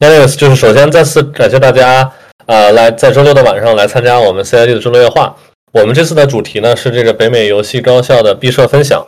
Anyways，就是首先再次感谢大家，呃，来在周六的晚上来参加我们 CID 的周六夜话。我们这次的主题呢是这个北美游戏高校的毕设分享，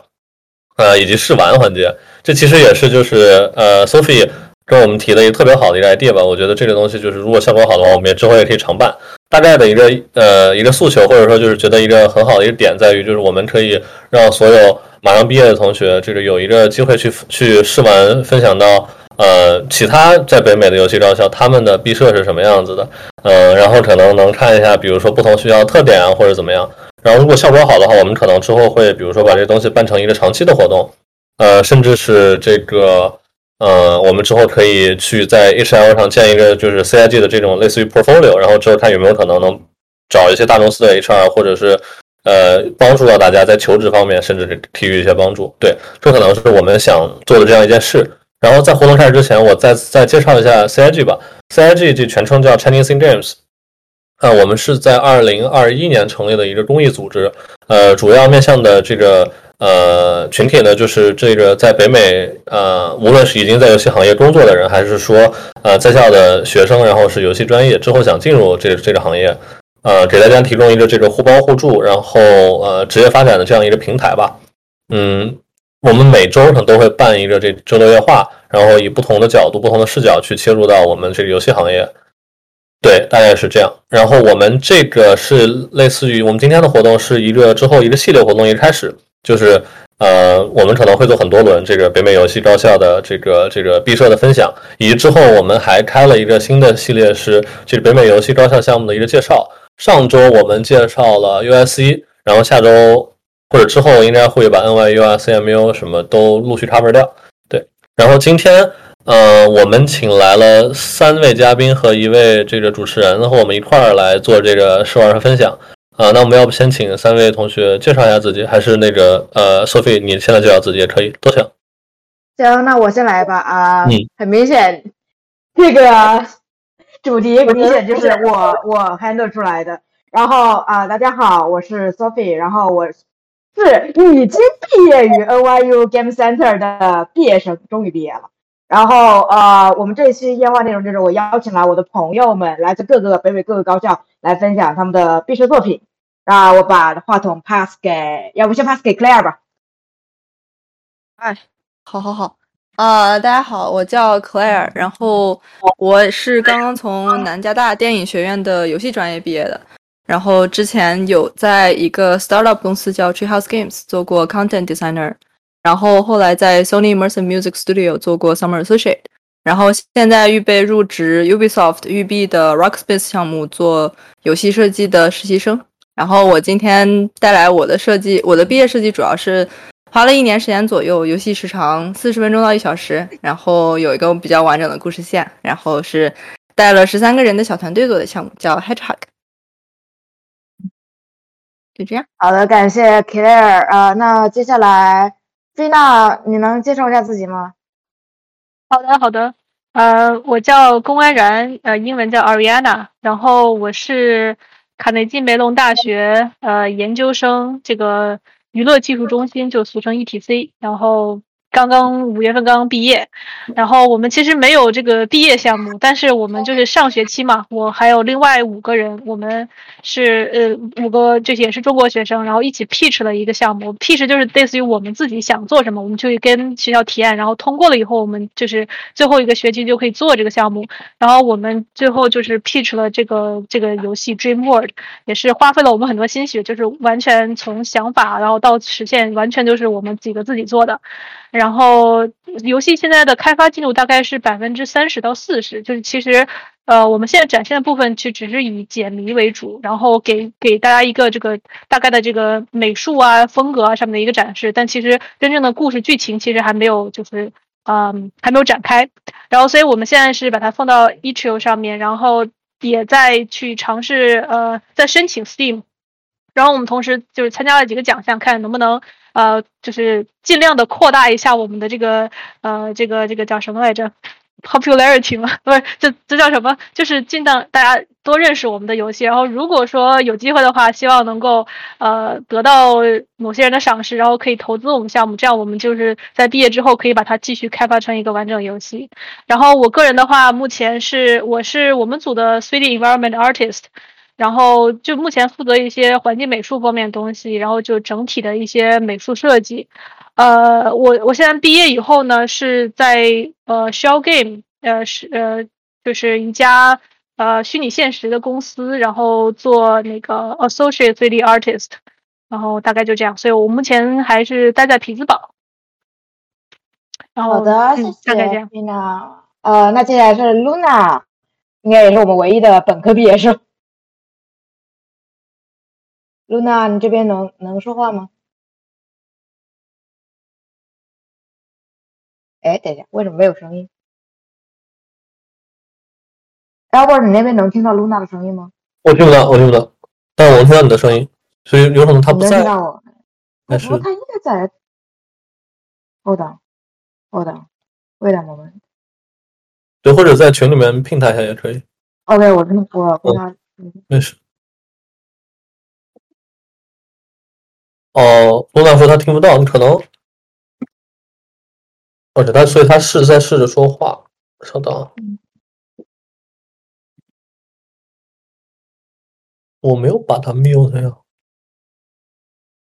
呃，以及试玩环节。这其实也是就是呃，Sophie 跟我们提的一个特别好的一个 idea 吧。我觉得这个东西就是如果效果好的话，我们也之后也可以常办。大概的一个呃一个诉求，或者说就是觉得一个很好的一个点在于，就是我们可以让所有马上毕业的同学，这个有一个机会去去试玩分享到。呃，其他在北美的游戏高校，他们的毕设是什么样子的？呃，然后可能能看一下，比如说不同学校的特点啊，或者怎么样。然后如果效果好的话，我们可能之后会，比如说把这东西办成一个长期的活动，呃，甚至是这个，呃，我们之后可以去在 HL 上建一个就是 CIG 的这种类似于 portfolio，然后之后看有没有可能能找一些大公司的 HR，或者是呃帮助到大家在求职方面，甚至是给予一些帮助。对，这可能是我们想做的这样一件事。然后在活动开始之前，我再再介绍一下 CIG 吧。CIG 这全称叫 Chinese Games，。啊，我们是在二零二一年成立的一个公益组织。呃，主要面向的这个呃群体呢，就是这个在北美呃，无论是已经在游戏行业工作的人，还是说呃在校的学生，然后是游戏专业之后想进入这这个行业，呃，给大家提供一个这个互帮互助，然后呃职业发展的这样一个平台吧。嗯。我们每周呢都会办一个这周六夜话，然后以不同的角度、不同的视角去切入到我们这个游戏行业。对，大概是这样。然后我们这个是类似于我们今天的活动是一个之后一个系列活动一个开始，就是呃，我们可能会做很多轮这个北美游戏高校的这个这个毕设的分享，以及之后我们还开了一个新的系列是这个北美游戏高校项目的一个介绍。上周我们介绍了 USC，然后下周。或者之后应该会把 NYU 啊、CMU 什么都陆续 cover 掉。对，然后今天，呃，我们请来了三位嘉宾和一位这个主持人和我们一块儿来做这个试玩和分享。啊，那我们要不先请三位同学介绍一下自己，还是那个呃，Sophie，你现在介绍自己也可以，都行。行，那我先来吧。啊，很明显，这个主题很明显就是我我 handle 出来的。然后啊，大家好，我是 Sophie，然后我。是已经毕业于 NYU Game Center 的毕业生，终于毕业了。然后，呃，我们这一期烟花内容就是我邀请了我的朋友们，来自各个北美各个高校来分享他们的毕设作品。那我把话筒 pass 给，要不先 pass 给 Claire 吧。哎，好好好，呃，大家好，我叫 Claire，然后我是刚刚从南加大电影学院的游戏专业毕业的。然后之前有在一个 startup 公司叫 Treehouse Games 做过 content designer，然后后来在 Sony Immersive Music Studio 做过 summer associate，然后现在预备入职 Ubisoft 育碧的 Rockspace 项目做游戏设计的实习生。然后我今天带来我的设计，我的毕业设计主要是花了一年时间左右，游戏时长四十分钟到一小时，然后有一个比较完整的故事线，然后是带了十三个人的小团队做的项目，叫 Hedgehog。就这样，好的，感谢 Claire 啊。那接下来菲娜，你能介绍一下自己吗？好的，好的。呃，我叫龚安然，呃，英文叫 Ariana，然后我是卡内基梅隆大学呃研究生，这个娱乐技术中心就俗称 ETC，然后。刚刚五月份刚刚毕业，然后我们其实没有这个毕业项目，但是我们就是上学期嘛，我还有另外五个人，我们是呃五个这些也是中国学生，然后一起 pitch 了一个项目，pitch 就是类似于我们自己想做什么，我们就跟学校提案，然后通过了以后，我们就是最后一个学期就可以做这个项目，然后我们最后就是 pitch 了这个这个游戏 Dream World，也是花费了我们很多心血，就是完全从想法然后到实现，完全就是我们几个自己做的。然后游戏现在的开发进度大概是百分之三十到四十，就是其实，呃，我们现在展现的部分其实只是以解谜为主，然后给给大家一个这个大概的这个美术啊、风格啊上面的一个展示，但其实真正的故事剧情其实还没有，就是嗯还没有展开。然后，所以我们现在是把它放到 e t r i o 上面，然后也在去尝试呃在申请 Steam，然后我们同时就是参加了几个奖项，看能不能。呃，就是尽量的扩大一下我们的这个呃，这个这个叫什么来着？popularity 嘛，不是，这这叫什么？就是尽量大家多认识我们的游戏。然后如果说有机会的话，希望能够呃得到某些人的赏识，然后可以投资我们项目，这样我们就是在毕业之后可以把它继续开发成一个完整游戏。然后我个人的话，目前是我是我们组的 3D environment artist，然后就目前负责一些环境美术方面的东西，然后就整体的一些美术设计。呃，我我现在毕业以后呢，是在呃 Shell Game，呃是呃就是一家呃虚拟现实的公司，然后做那个 Associate 3D Artist，然后大概就这样，所以我目前还是待在匹兹堡。好的，谢谢。大概这样。呃，那接下来是 Luna，应该也是我们唯一的本科毕业生。Luna，你这边能能说话吗？哎，等一下，为什么没有声音？Albert，你那边能听到 Luna 的声音吗？我听不到，我听不到，但我能听到你的声音，所以有可能他不在。听到我？但是他应该在。Hold on，Hold on，Wait a moment。对，或者在群里面拼他一下也可以。OK，我跟我跟他。没事。哦，露娜说他听不到，你可能。而且他，所以他是在试着说话。稍等，我没有把他 mute 呀。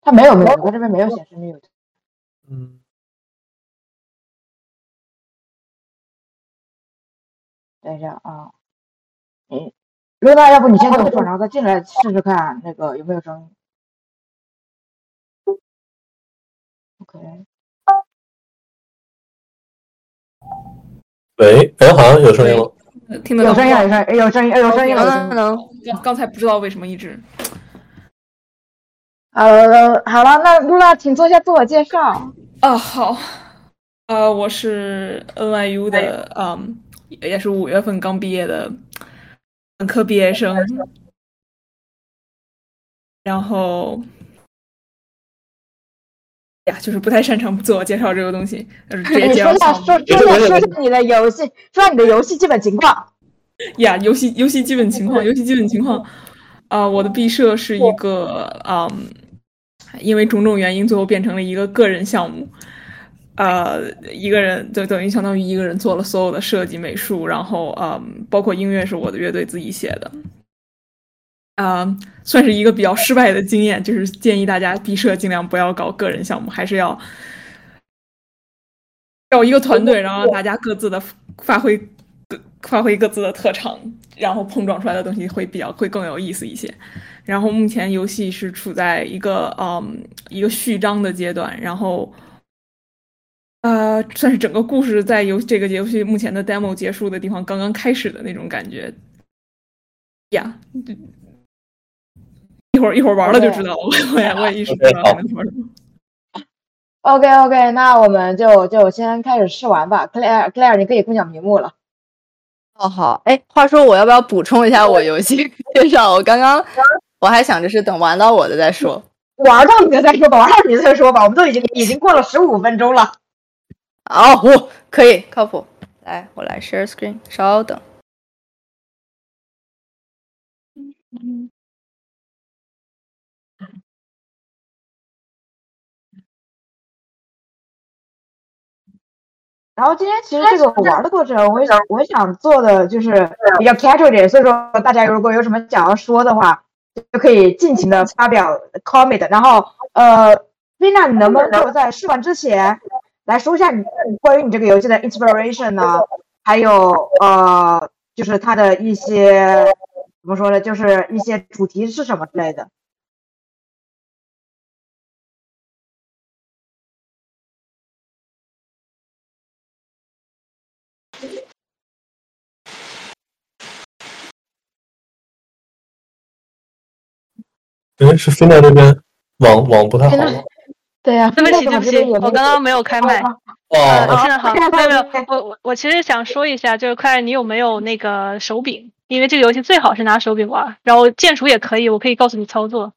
他没有 mute，我这边没有显示 mute。嗯。等一下啊，嗯，露娜，要不你先等会儿，然后再进来试试看，那个有没有声音？OK。喂，哎，好像有声音了，听得到？有声音，有声，有声音，有声音，能能。刚刚才不知道为什么一直。呃，好了，那露娜，请做一下自我介绍。啊，好，呃，我是 NYU 的，嗯，也是五月份刚毕业的本科毕业生，然后。呀，就是不太擅长自我介绍这个东西，就是直接介绍。说下说说下说下你的游戏，说下你的游戏基本情况。呀，游戏游戏基本情况，游戏基本情况。啊，我的毕设是一个，嗯，因为种种原因，最后变成了一个个人项目。呃，一个人就等于相当于一个人做了所有的设计、美术，然后，嗯，包括音乐是我的乐队自己写的。啊，算是一个比较失败的经验，就是建议大家毕设尽量不要搞个人项目，还是要找一个团队，然后大家各自的发挥各发挥各自的特长，然后碰撞出来的东西会比较会更有意思一些。然后目前游戏是处在一个嗯一个序章的阶段，然后呃算是整个故事在游这个游戏目前的 demo 结束的地方刚刚开始的那种感觉呀。一会儿一会儿玩了就知道了，我也我也一时不知道什么什么。OK OK，那我们就就先开始试玩吧。Claire Claire，你可以共享屏幕了。哦好，哎，话说我要不要补充一下我游戏 介绍？我刚刚我还想着是等玩到我的再说，玩到你的再说吧，玩到你的再说吧。我们都已经已经过了十五分钟了。哦，我可以靠谱。来，我来 share screen，稍等。然后今天其实这个玩的过程，我想我想做的就是比较 casual 点，所以说大家如果有什么想要说的话，就可以尽情的发表 comment。然后呃，Vina，你能不能在试玩之前来说一下你关于你这个游戏的 inspiration 呢？还有呃，就是它的一些怎么说呢？就是一些主题是什么之类的。因为是飞在那边，网网不太好。对呀，对不起，对不起，我刚刚没有开麦。哦，现在好。没有没有，我我我其实想说一下，就是快，你有没有那个手柄？因为这个游戏最好是拿手柄玩，然后键鼠也可以，我可以告诉你操作。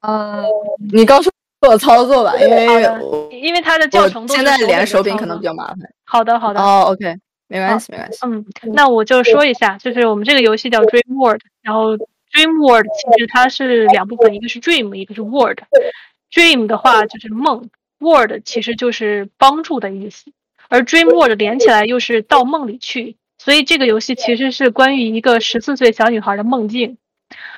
呃，你告诉我操作吧，因为因为它的教程现在连手柄可能比较麻烦。好的好的。哦，OK。没关系，没关系。嗯，那我就说一下，就是我们这个游戏叫 Dream World，然后 Dream World 其实它是两部分，一个是 Dream，一个是 World。Dream 的话就是梦，World 其实就是帮助的意思，而 Dream World 连起来又是到梦里去，所以这个游戏其实是关于一个十四岁小女孩的梦境。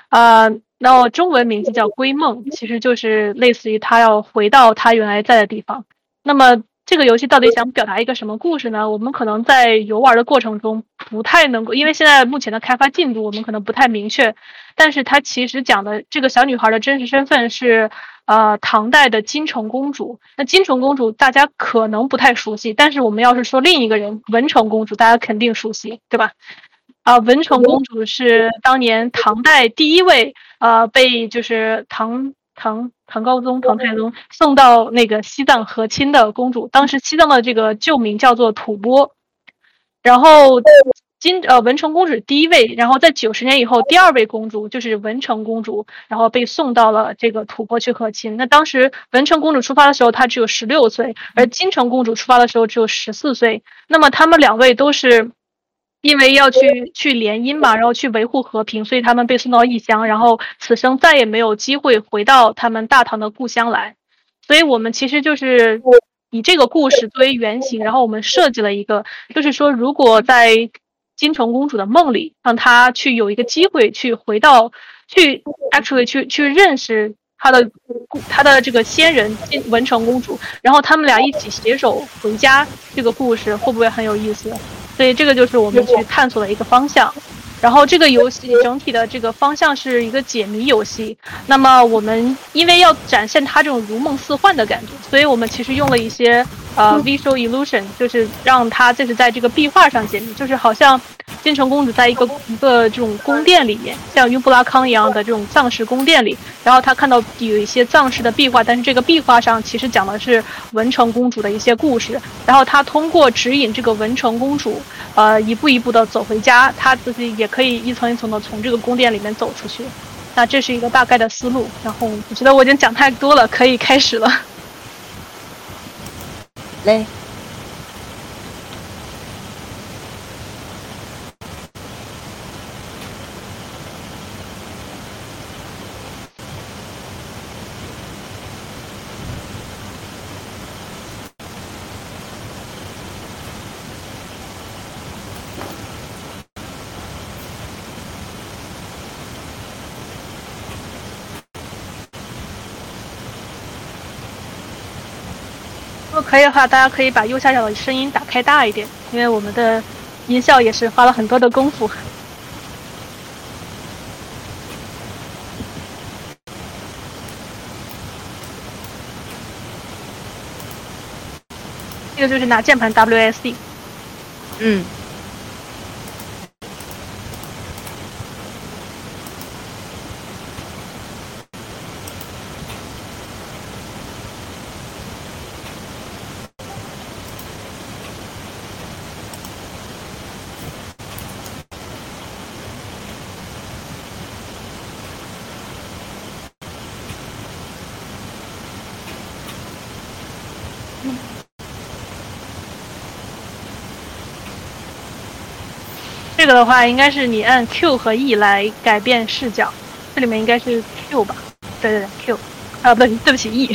啊，那中文名字叫归梦，其实就是类似于她要回到她原来在的地方。那么。这个游戏到底想表达一个什么故事呢？我们可能在游玩的过程中不太能够，因为现在目前的开发进度我们可能不太明确。但是它其实讲的这个小女孩的真实身份是，呃，唐代的金城公主。那金城公主大家可能不太熟悉，但是我们要是说另一个人文成公主，大家肯定熟悉，对吧？啊，文成公主是当年唐代第一位，呃，被就是唐。唐唐高宗、唐太宗送到那个西藏和亲的公主，当时西藏的这个旧名叫做吐蕃，然后金呃文成公主第一位，然后在九十年以后，第二位公主就是文成公主，然后被送到了这个吐蕃去和亲。那当时文成公主出发的时候，她只有十六岁，而金城公主出发的时候只有十四岁。那么他们两位都是。因为要去去联姻嘛，然后去维护和平，所以他们被送到异乡，然后此生再也没有机会回到他们大唐的故乡来。所以我们其实就是以这个故事作为原型，然后我们设计了一个，就是说如果在金城公主的梦里，让她去有一个机会去回到，去 actually 去去认识他的他的这个先人文成公主，然后他们俩一起携手回家，这个故事会不会很有意思？所以这个就是我们去探索的一个方向，然后这个游戏整体的这个方向是一个解谜游戏。那么我们因为要展现它这种如梦似幻的感觉，所以我们其实用了一些呃 visual illusion，就是让它就是在这个壁画上解谜，就是好像。金城公主在一个一个这种宫殿里面，像雍布拉康一样的这种藏式宫殿里，然后她看到有一些藏式的壁画，但是这个壁画上其实讲的是文成公主的一些故事，然后她通过指引这个文成公主，呃，一步一步的走回家，她自己也可以一层一层的从这个宫殿里面走出去。那这是一个大概的思路，然后我觉得我已经讲太多了，可以开始了。嘞。可以的话，大家可以把右下角的声音打开大一点，因为我们的音效也是花了很多的功夫。这个就是拿键盘 WSD。嗯。这个的话，应该是你按 Q 和 E 来改变视角。这里面应该是 Q 吧？对对对，Q。啊，不对，对不起，E。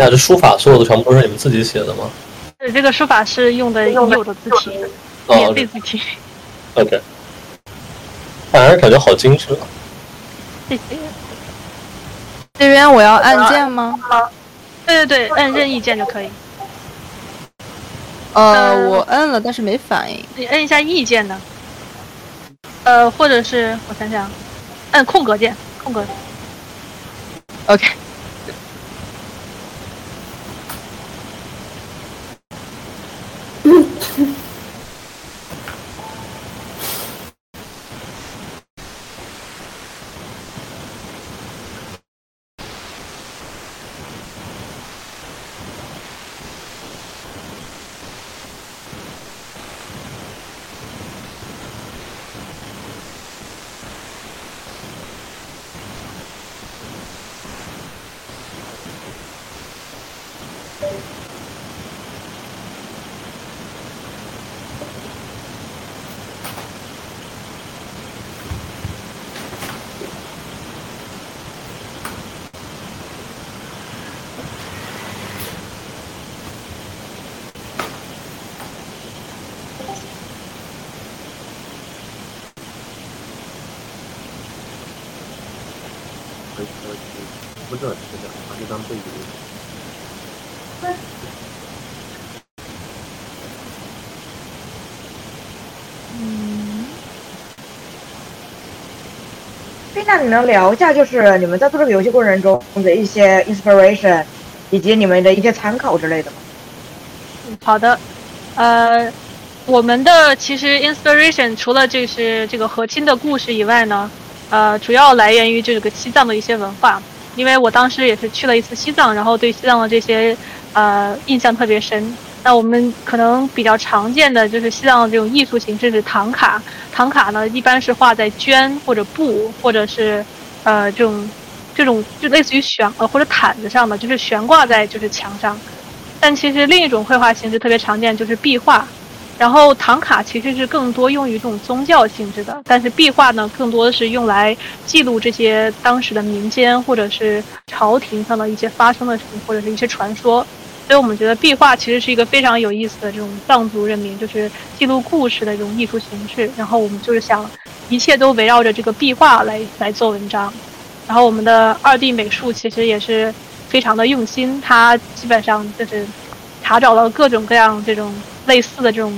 下，这书法所有的全部都是你们自己写的吗？对，这个书法是用的已有的字体，免费字体。OK，反正感觉好精致啊。谢谢。这边我要按键吗？对对对，按任意键就可以。呃，我摁了，但是没反应。你摁一下 E 键呢？呃，或者是我想想，按空格键，空格。OK。不是这样，把这当背景。嗯。那你能聊一下，就是你们在做这个游戏过程中的一些 inspiration，以及你们的一些参考之类的吗？好的，呃，我们的其实 inspiration 除了就是这个和亲的故事以外呢。呃，主要来源于这个西藏的一些文化，因为我当时也是去了一次西藏，然后对西藏的这些呃印象特别深。那我们可能比较常见的就是西藏这种艺术形式是唐卡，唐卡呢一般是画在绢或者布或者是呃这种这种就类似于悬呃或者毯子上的，就是悬挂在就是墙上。但其实另一种绘画形式特别常见就是壁画。然后唐卡其实是更多用于这种宗教性质的，但是壁画呢，更多的是用来记录这些当时的民间或者是朝廷上的一些发生的事情或者是一些传说。所以我们觉得壁画其实是一个非常有意思的这种藏族人民就是记录故事的这种艺术形式。然后我们就是想，一切都围绕着这个壁画来来做文章。然后我们的二弟美术其实也是非常的用心，他基本上就是查找了各种各样这种。类似的这种，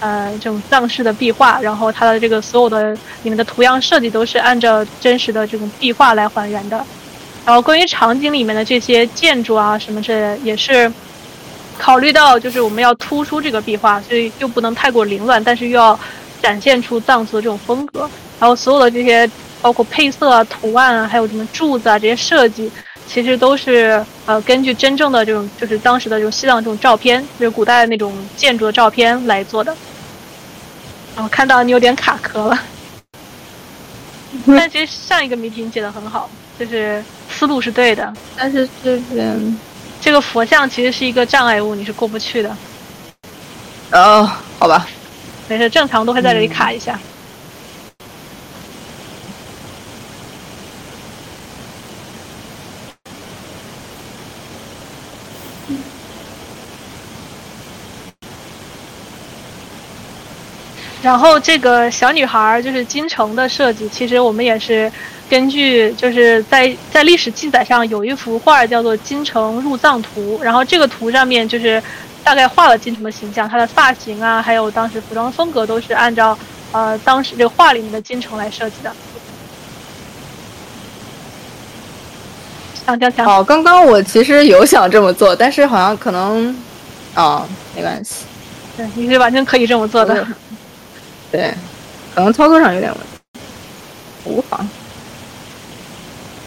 呃，这种藏式的壁画，然后它的这个所有的里面的图样设计都是按照真实的这种壁画来还原的。然后关于场景里面的这些建筑啊什么这也是考虑到就是我们要突出这个壁画，所以又不能太过凌乱，但是又要展现出藏族的这种风格。然后所有的这些包括配色啊、图案啊，还有什么柱子啊这些设计。其实都是呃根据真正的这种就是当时的这种西藏这种照片，就是古代的那种建筑的照片来做的。我看到你有点卡壳了，但 其实上一个谜题你解的很好，就是思路是对的。但是这边这个佛像其实是一个障碍物，你是过不去的。哦，好吧，没事，正常都会在这里卡一下。然后这个小女孩儿就是金城的设计，其实我们也是根据就是在在历史记载上有一幅画叫做《金城入藏图》，然后这个图上面就是大概画了金城的形象，他的发型啊，还有当时服装风格都是按照呃当时这个画里面的金城来设计的。强强强！哦，刚刚我其实有想这么做，但是好像可能啊没关系，对，你是完全可以这么做的。对，可能操作上有点问题，无妨。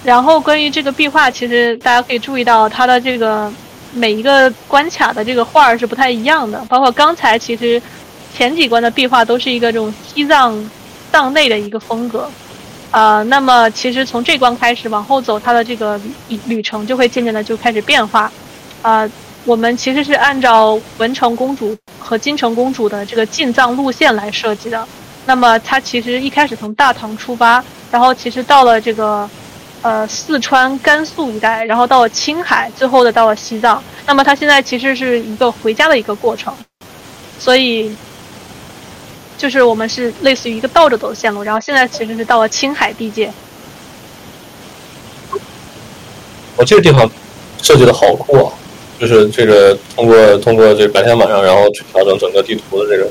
然后关于这个壁画，其实大家可以注意到，它的这个每一个关卡的这个画儿是不太一样的。包括刚才其实前几关的壁画都是一个这种西藏藏内的一个风格，呃，那么其实从这关开始往后走，它的这个旅旅程就会渐渐的就开始变化，啊。我们其实是按照文成公主和金城公主的这个进藏路线来设计的。那么它其实一开始从大唐出发，然后其实到了这个，呃，四川、甘肃一带，然后到了青海，最后的到了西藏。那么它现在其实是一个回家的一个过程，所以，就是我们是类似于一个倒着走的线路。然后现在其实是到了青海地界。我这个地方。设计的好酷啊！就是这个通过通过这白天晚上，然后去调整整个地图的这个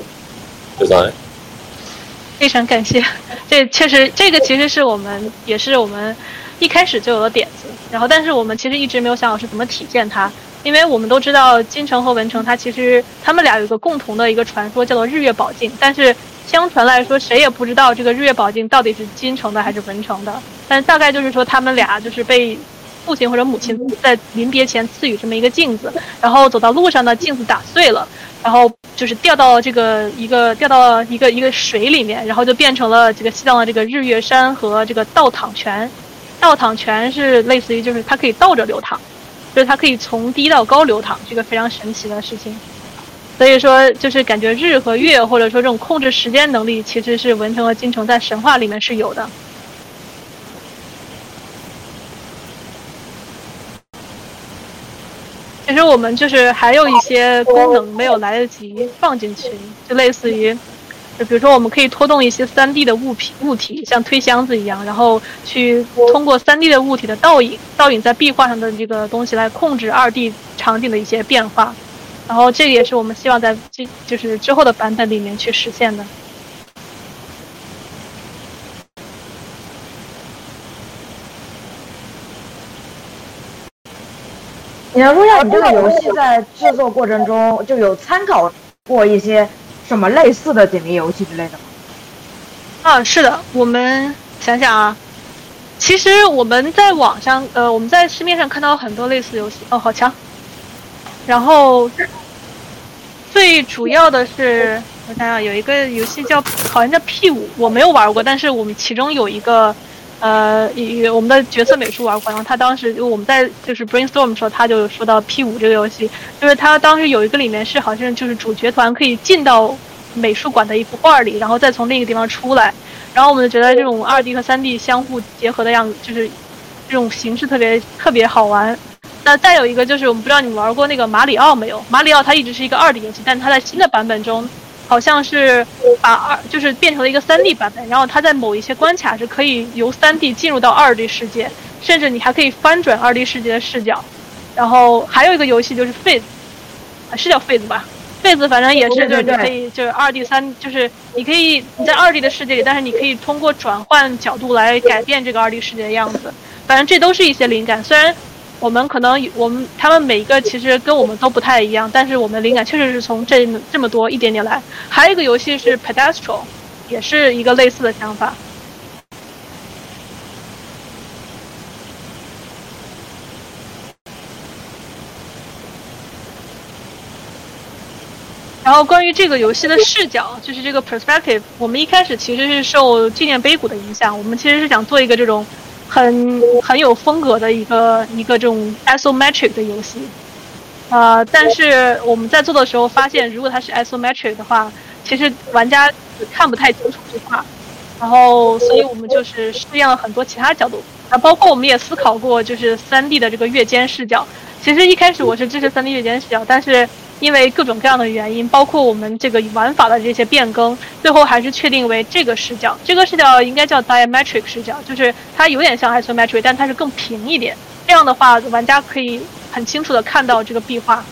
design。非常感谢，这确实这个其实是我们也是我们一开始就有了点子，然后但是我们其实一直没有想好是怎么体现它，因为我们都知道金城和文城，它其实他们俩有一个共同的一个传说叫做日月宝镜，但是相传来说谁也不知道这个日月宝镜到底是金城的还是文城的，但大概就是说他们俩就是被。父亲或者母亲在临别前赐予这么一个镜子，然后走到路上呢，镜子打碎了，然后就是掉到这个一个掉到一个一个水里面，然后就变成了这个西藏的这个日月山和这个倒淌泉。倒淌泉是类似于就是它可以倒着流淌，就是它可以从低到高流淌，这个非常神奇的事情。所以说就是感觉日和月或者说这种控制时间能力，其实是文成和金城在神话里面是有的。其实我们就是还有一些功能没有来得及放进去，就类似于，就比如说我们可以拖动一些三 D 的物品物体，像推箱子一样，然后去通过三 D 的物体的倒影，倒影在壁画上的这个东西来控制二 D 场景的一些变化，然后这个也是我们希望在这就是之后的版本里面去实现的。你要说一下，你这个游戏在制作过程中就有参考过一些什么类似的解谜游戏之类的吗？啊，是的，我们想想啊，其实我们在网上，呃，我们在市面上看到很多类似游戏，哦，好强。然后最主要的是，我想想，有一个游戏叫好像叫 P 五，我没有玩过，但是我们其中有一个。呃，以我们的角色美术玩过，然后他当时就我们在就是 brainstorm 的时候，他就说到 P 五这个游戏，就是他当时有一个里面是好像就是主角团可以进到美术馆的一幅画里，然后再从另一个地方出来，然后我们就觉得这种二 D 和三 D 相互结合的样子，就是这种形式特别特别好玩。那再有一个就是我们不知道你们玩过那个马里奥没有？马里奥它一直是一个二 D 游戏，但它在新的版本中。好像是把二就是变成了一个三 D 版本，然后它在某一些关卡是可以由三 D 进入到二 D 世界，甚至你还可以翻转二 D 世界的视角。然后还有一个游戏就是 Phase，是叫 Phase 吧？Phase 反正也是就是你可以就是二 D 三就是你可以你在二 D 的世界里，但是你可以通过转换角度来改变这个二 D 世界的样子。反正这都是一些灵感，虽然。我们可能我们他们每一个其实跟我们都不太一样，但是我们的灵感确实是从这这么多一点点来。还有一个游戏是 Pedestal，也是一个类似的想法。然后关于这个游戏的视角，就是这个 perspective，我们一开始其实是受纪念碑谷的影响，我们其实是想做一个这种。很很有风格的一个一个这种 isometric 的游戏，呃，但是我们在做的时候发现，如果它是 isometric 的话，其实玩家看不太清楚这块，然后，所以我们就是试验了很多其他角度，啊，包括我们也思考过，就是三 D 的这个月间视角。其实一开始我是支持三 D 月间视角，但是。因为各种各样的原因，包括我们这个玩法的这些变更，最后还是确定为这个视角。这个视角应该叫 diametric 视角，就是它有点像 isometric，但它是更平一点。这样的话，玩家可以很清楚的看到这个壁画。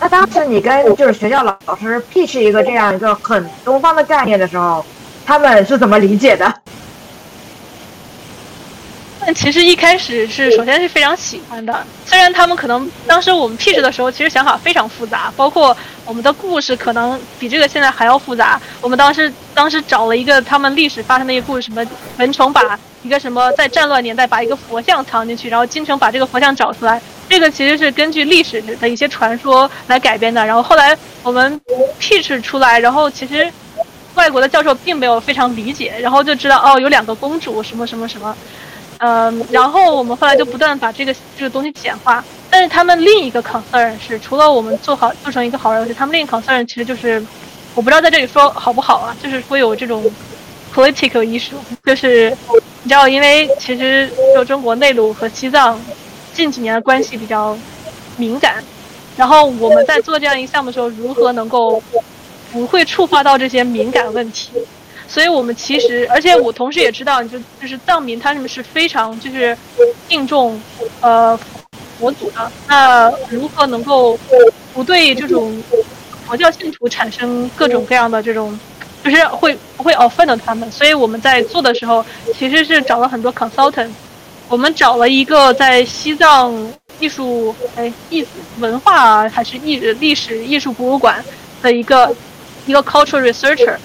那当时你跟就是学校老师 pitch 一个这样一个很东方的概念的时候，他们是怎么理解的？其实一开始是首先是非常喜欢的，虽然他们可能当时我们 pitch 的时候，其实想法非常复杂，包括我们的故事可能比这个现在还要复杂。我们当时当时找了一个他们历史发生的一个故事，什么文成把一个什么在战乱年代把一个佛像藏进去，然后金城把这个佛像找出来，这个其实是根据历史的一些传说来改编的。然后后来我们 pitch 出来，然后其实外国的教授并没有非常理解，然后就知道哦有两个公主什么什么什么。嗯，然后我们后来就不断把这个这个东西简化，但是他们另一个 concern 是，除了我们做好做成一个好游戏，他们另一个 concern 其实就是，我不知道在这里说好不好啊，就是会有这种 political issue，就是你知道，因为其实就中国内陆和西藏近几年的关系比较敏感，然后我们在做这样一个项目的时候，如何能够不会触发到这些敏感问题？所以我们其实，而且我同时也知道，就就是藏民他们是非常就是敬重呃佛祖的。那如何能够不对这种佛教信徒产生各种各样的这种，就是会不会 offend 他们？所以我们在做的时候，其实是找了很多 consultant。我们找了一个在西藏艺术哎艺文化还是艺历史艺术博物馆的一个一个 cultural researcher，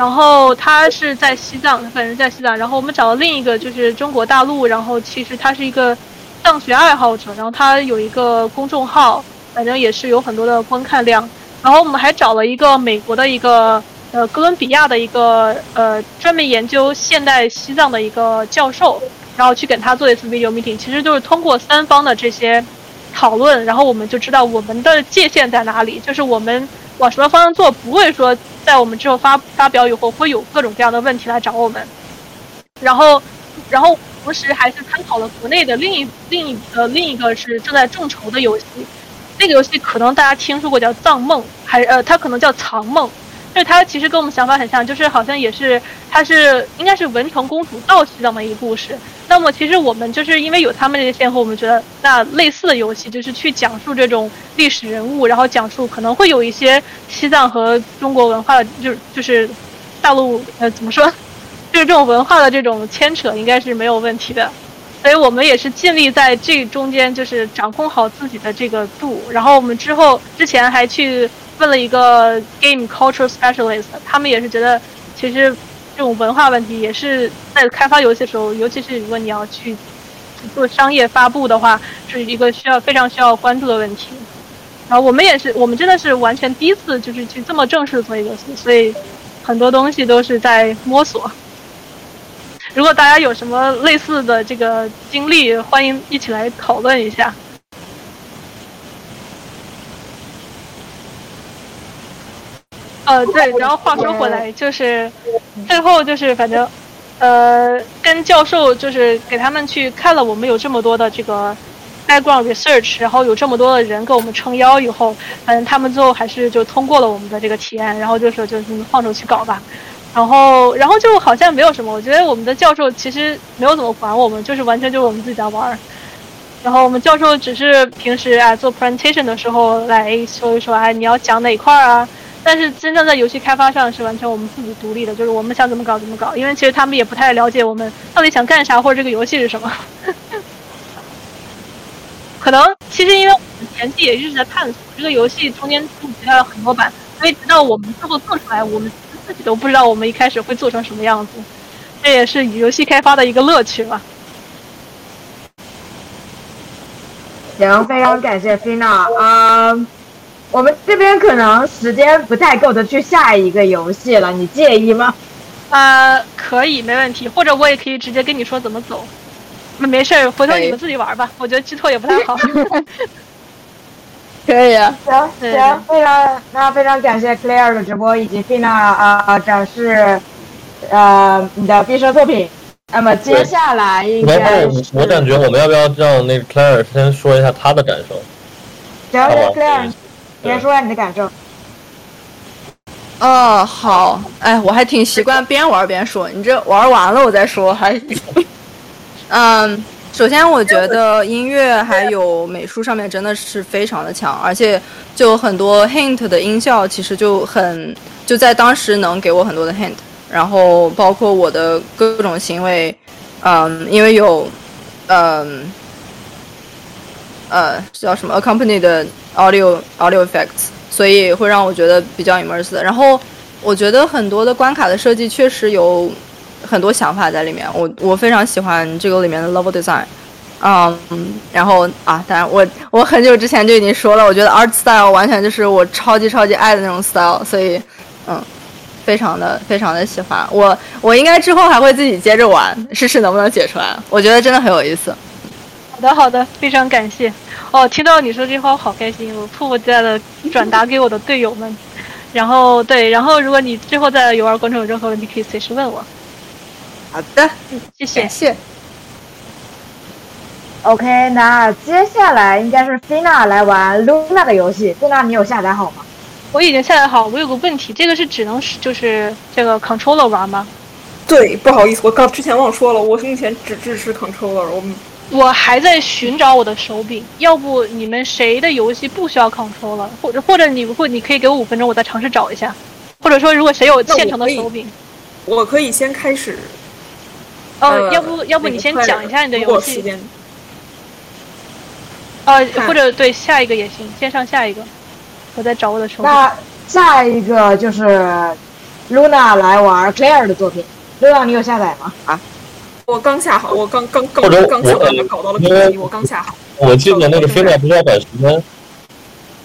然后他是在西藏，他本人在西藏。然后我们找了另一个就是中国大陆，然后其实他是一个藏学爱好者，然后他有一个公众号，反正也是有很多的观看量。然后我们还找了一个美国的一个呃哥伦比亚的一个呃专门研究现代西藏的一个教授。然后去给他做一次 video meeting，其实就是通过三方的这些讨论，然后我们就知道我们的界限在哪里，就是我们往什么方向做，不会说在我们之后发发表以后会有各种各样的问题来找我们。然后，然后同时还是参考了国内的另一另一呃另一个是正在众筹的游戏，那个游戏可能大家听说过叫《藏梦》，还呃它可能叫《藏梦》。就它其实跟我们想法很像，就是好像也是，他是应该是文成公主到西藏的一个故事。那么其实我们就是因为有他们这些先后，我们觉得那类似的游戏就是去讲述这种历史人物，然后讲述可能会有一些西藏和中国文化的，就是就是大陆呃怎么说，就是这种文化的这种牵扯，应该是没有问题的。所以我们也是尽力在这中间就是掌控好自己的这个度。然后我们之后之前还去。问了一个 game culture specialist，他们也是觉得，其实这种文化问题也是在开发游戏的时候，尤其是如果你要去做商业发布的话，是一个需要非常需要关注的问题。然后我们也是，我们真的是完全第一次就是去这么正式做一个游戏，所以很多东西都是在摸索。如果大家有什么类似的这个经历，欢迎一起来讨论一下。呃，对，然后话说回来，就是最后就是反正，呃，跟教授就是给他们去看了我们有这么多的这个 background research，然后有这么多的人给我们撑腰以后，反正他们最后还是就通过了我们的这个提案，然后就说就你们放手去搞吧，然后然后就好像没有什么，我觉得我们的教授其实没有怎么管我们，就是完全就是我们自己在玩，然后我们教授只是平时啊做 presentation 的时候来说一说，哎，你要讲哪块啊？但是真正在游戏开发上是完全我们自己独立的，就是我们想怎么搞怎么搞，因为其实他们也不太了解我们到底想干啥或者这个游戏是什么。可能其实因为我们前期也一直在探索这个游戏，中间出现了很多版，所以直到我们最后做出来，我们自己都不知道我们一开始会做成什么样子。这也是游戏开发的一个乐趣吧。行，非常感谢 Fina 啊。我们这边可能时间不太够的，去下一个游戏了，你介意吗？呃，可以，没问题。或者我也可以直接跟你说怎么走。那没事儿，回头你们自己玩吧。我觉得剧透也不太好。可以啊，行行，非常那非常感谢 Claire 的直播以及 Fina 啊展示呃你的毕设作品。那么接下来应该我感觉我们要不要让那个 Claire 先说一下他的感受？行，Claire。先说下你的感受。哦，好，哎，我还挺习惯边玩边说。你这玩完了我再说，还，嗯，首先我觉得音乐还有美术上面真的是非常的强，而且就很多 hint 的音效，其实就很就在当时能给我很多的 hint，然后包括我的各种行为，嗯，因为有，嗯。呃，叫什么 accompany 的 audio audio effects，所以会让我觉得比较 immersive。然后我觉得很多的关卡的设计确实有很多想法在里面，我我非常喜欢这个里面的 level design。嗯，然后啊，当然我我很久之前就已经说了，我觉得 art style 完全就是我超级超级爱的那种 style，所以嗯，非常的非常的喜欢。我我应该之后还会自己接着玩，试试能不能解出来。我觉得真的很有意思。好的，好的，非常感谢。哦，听到你说这话，我好开心，我迫不及待的转达给我的队友们。然后，对，然后如果你最后在游玩过程有任何问题，可以随时问我。好的，嗯，谢谢，谢。OK，那接下来应该是 Fina 来玩 Luna 的游戏。Fina，你有下载好吗？我已经下载好。我有个问题，这个是只能是就是这个 controller 玩吗？对，不好意思，我刚之前忘说了，我目前只支持 controller。我我还在寻找我的手柄，要不你们谁的游戏不需要 controller，或者或者你或你可以给我五分钟，我再尝试找一下。或者说，如果谁有现成的手柄，我可以先开始。呃，要不要不你先讲一下你的游戏？呃，或者对下一个也行，先上下一个，我再找我的手柄。那下一个就是 Luna 来玩 Claire 的作品。Luna，你有下载吗？啊？我刚下好，我刚刚刚刚巧的搞到了我刚下好。我记得那个菲娜不是要赶时间，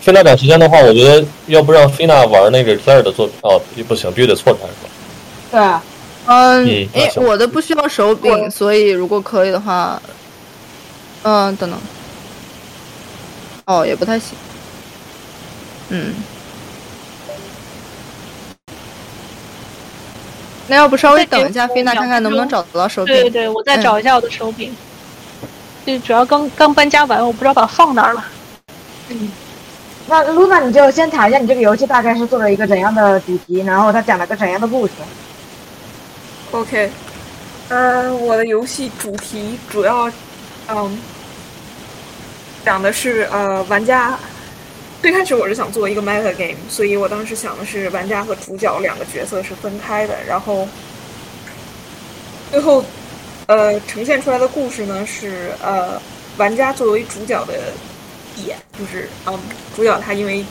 菲娜赶时间的话，我觉得要不让菲娜玩那个 Claire 的作品哦，不行，必须得错开是吧？对啊，嗯，哎，我的不需要手柄，所以如果可以的话，嗯，等等，哦，也不太行，嗯。那要不稍微等一下，菲娜看看能不能找得到手柄。对对对，我再找一下我的手柄。就主要刚刚搬家完，我不知道把它放哪儿了。嗯，那露娜，你就先谈一下你这个游戏大概是做了一个怎样的主题，然后它讲了个怎样的故事。OK，呃，我的游戏主题主要，嗯，讲的是呃玩家。最开始我是想做一个 meta game，所以我当时想的是玩家和主角两个角色是分开的，然后最后呃呈现出来的故事呢是呃玩家作为主角的眼，就是嗯主角他因为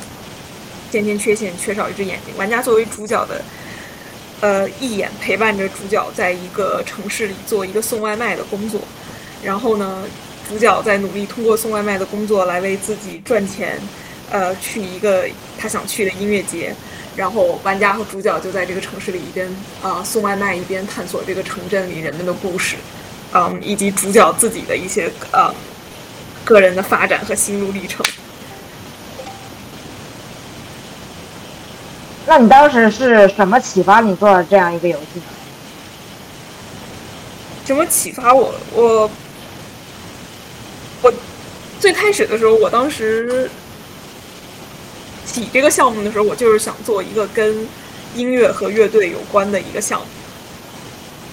先天缺陷缺少一只眼睛，玩家作为主角的呃一眼陪伴着主角在一个城市里做一个送外卖的工作，然后呢主角在努力通过送外卖的工作来为自己赚钱。呃，去一个他想去的音乐节，然后玩家和主角就在这个城市里一边啊送外卖，一边探索这个城镇里人们的故事，嗯，以及主角自己的一些呃个人的发展和心路历程。那你当时是什么启发你做这样一个游戏？什么启发我？我我最开始的时候，我当时。起这个项目的时候，我就是想做一个跟音乐和乐队有关的一个项目，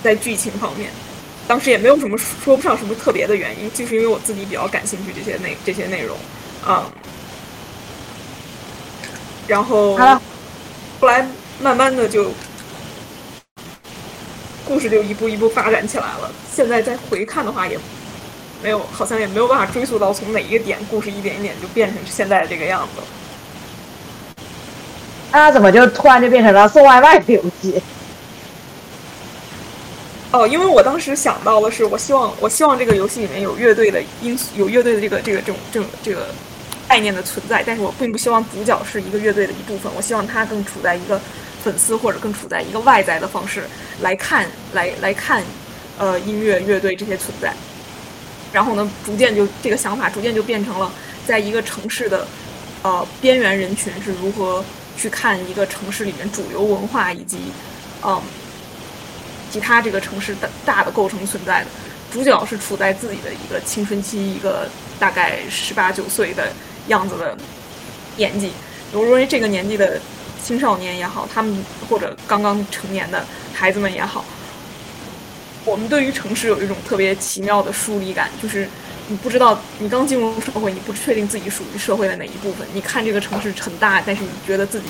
在剧情方面，当时也没有什么说不上什么特别的原因，就是因为我自己比较感兴趣这些内这些内容，啊，然后后来慢慢的就故事就一步一步发展起来了。现在再回看的话，也没有好像也没有办法追溯到从哪一个点，故事一点一点就变成现在的这个样子。那怎么就突然就变成了送外卖的游戏？哦，因为我当时想到的是，我希望我希望这个游戏里面有乐队的因素，有乐队的这个这个这种这种这个概念的存在，但是我并不希望主角是一个乐队的一部分，我希望他更处在一个粉丝或者更处在一个外在的方式来看来来看呃音乐乐队这些存在。然后呢，逐渐就这个想法逐渐就变成了，在一个城市的呃边缘人群是如何。去看一个城市里面主流文化以及，嗯，其他这个城市的大的构成存在的主角是处在自己的一个青春期，一个大概十八九岁的样子的年纪。我认为这个年纪的青少年也好，他们或者刚刚成年的孩子们也好，我们对于城市有一种特别奇妙的疏离感，就是。你不知道，你刚进入社会，你不确定自己属于社会的哪一部分。你看这个城市很大，但是你觉得自己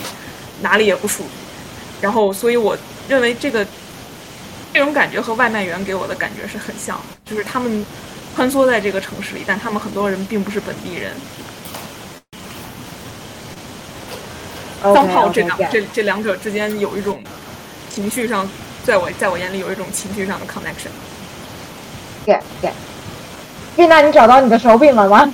哪里也不属于。然后，所以我认为这个这种感觉和外卖员给我的感觉是很像，就是他们穿梭在这个城市里，但他们很多人并不是本地人。当炮这两这这两者之间有一种情绪上，在我在我眼里有一种情绪上的 connection。对对。丽娜，你找到你的手柄了吗？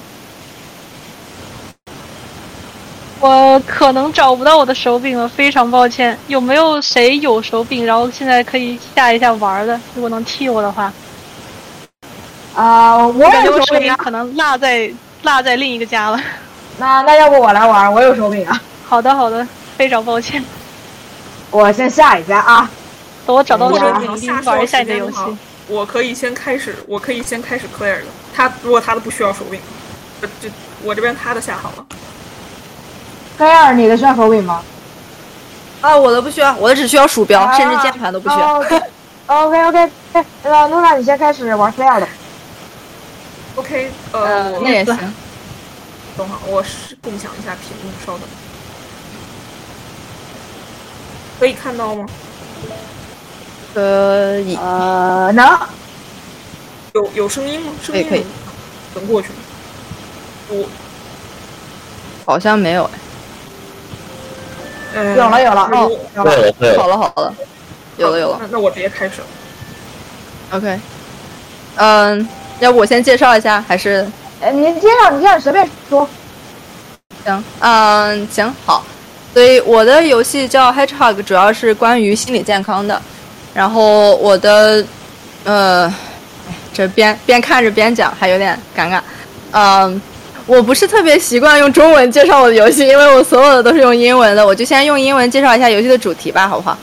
我可能找不到我的手柄了，非常抱歉。有没有谁有手柄，然后现在可以下一下玩的？如果能替我的话。啊，我有手柄，可能落在落在另一个家了。那那要不我来玩？我有手柄啊。好的好的，非常抱歉。我先下一家啊。等我找到手柄，玩一下你的游戏。我可以先开始，我可以先开始 clear 的。他如果他的不需要手柄，就我这边他的下好了。菲尔，你的需要手柄吗？啊，我的不需要，我的只需要鼠标，甚至键盘都不需要。OK OK，那露娜你先开始玩菲尔的。OK，呃，那也行。等会儿，我是共享一下屏幕，稍等。可以看到吗？可以。呃，能。有有声音吗？声音可以。能过去吗？我好像没有哎。嗯，有了有了哦，有了，好了好了，有了有了。那那我直接开始。OK，嗯，要不我先介绍一下，还是？哎，您介绍，你介绍，随便说。行，嗯，行，好。所以我的游戏叫 Hedgehog，主要是关于心理健康的。然后我的，呃，这边边看着边讲还有点尴尬。嗯，我不是特别习惯用中文介绍我的游戏，因为我所有的都是用英文的。我就先用英文介绍一下游戏的主题吧，好不好？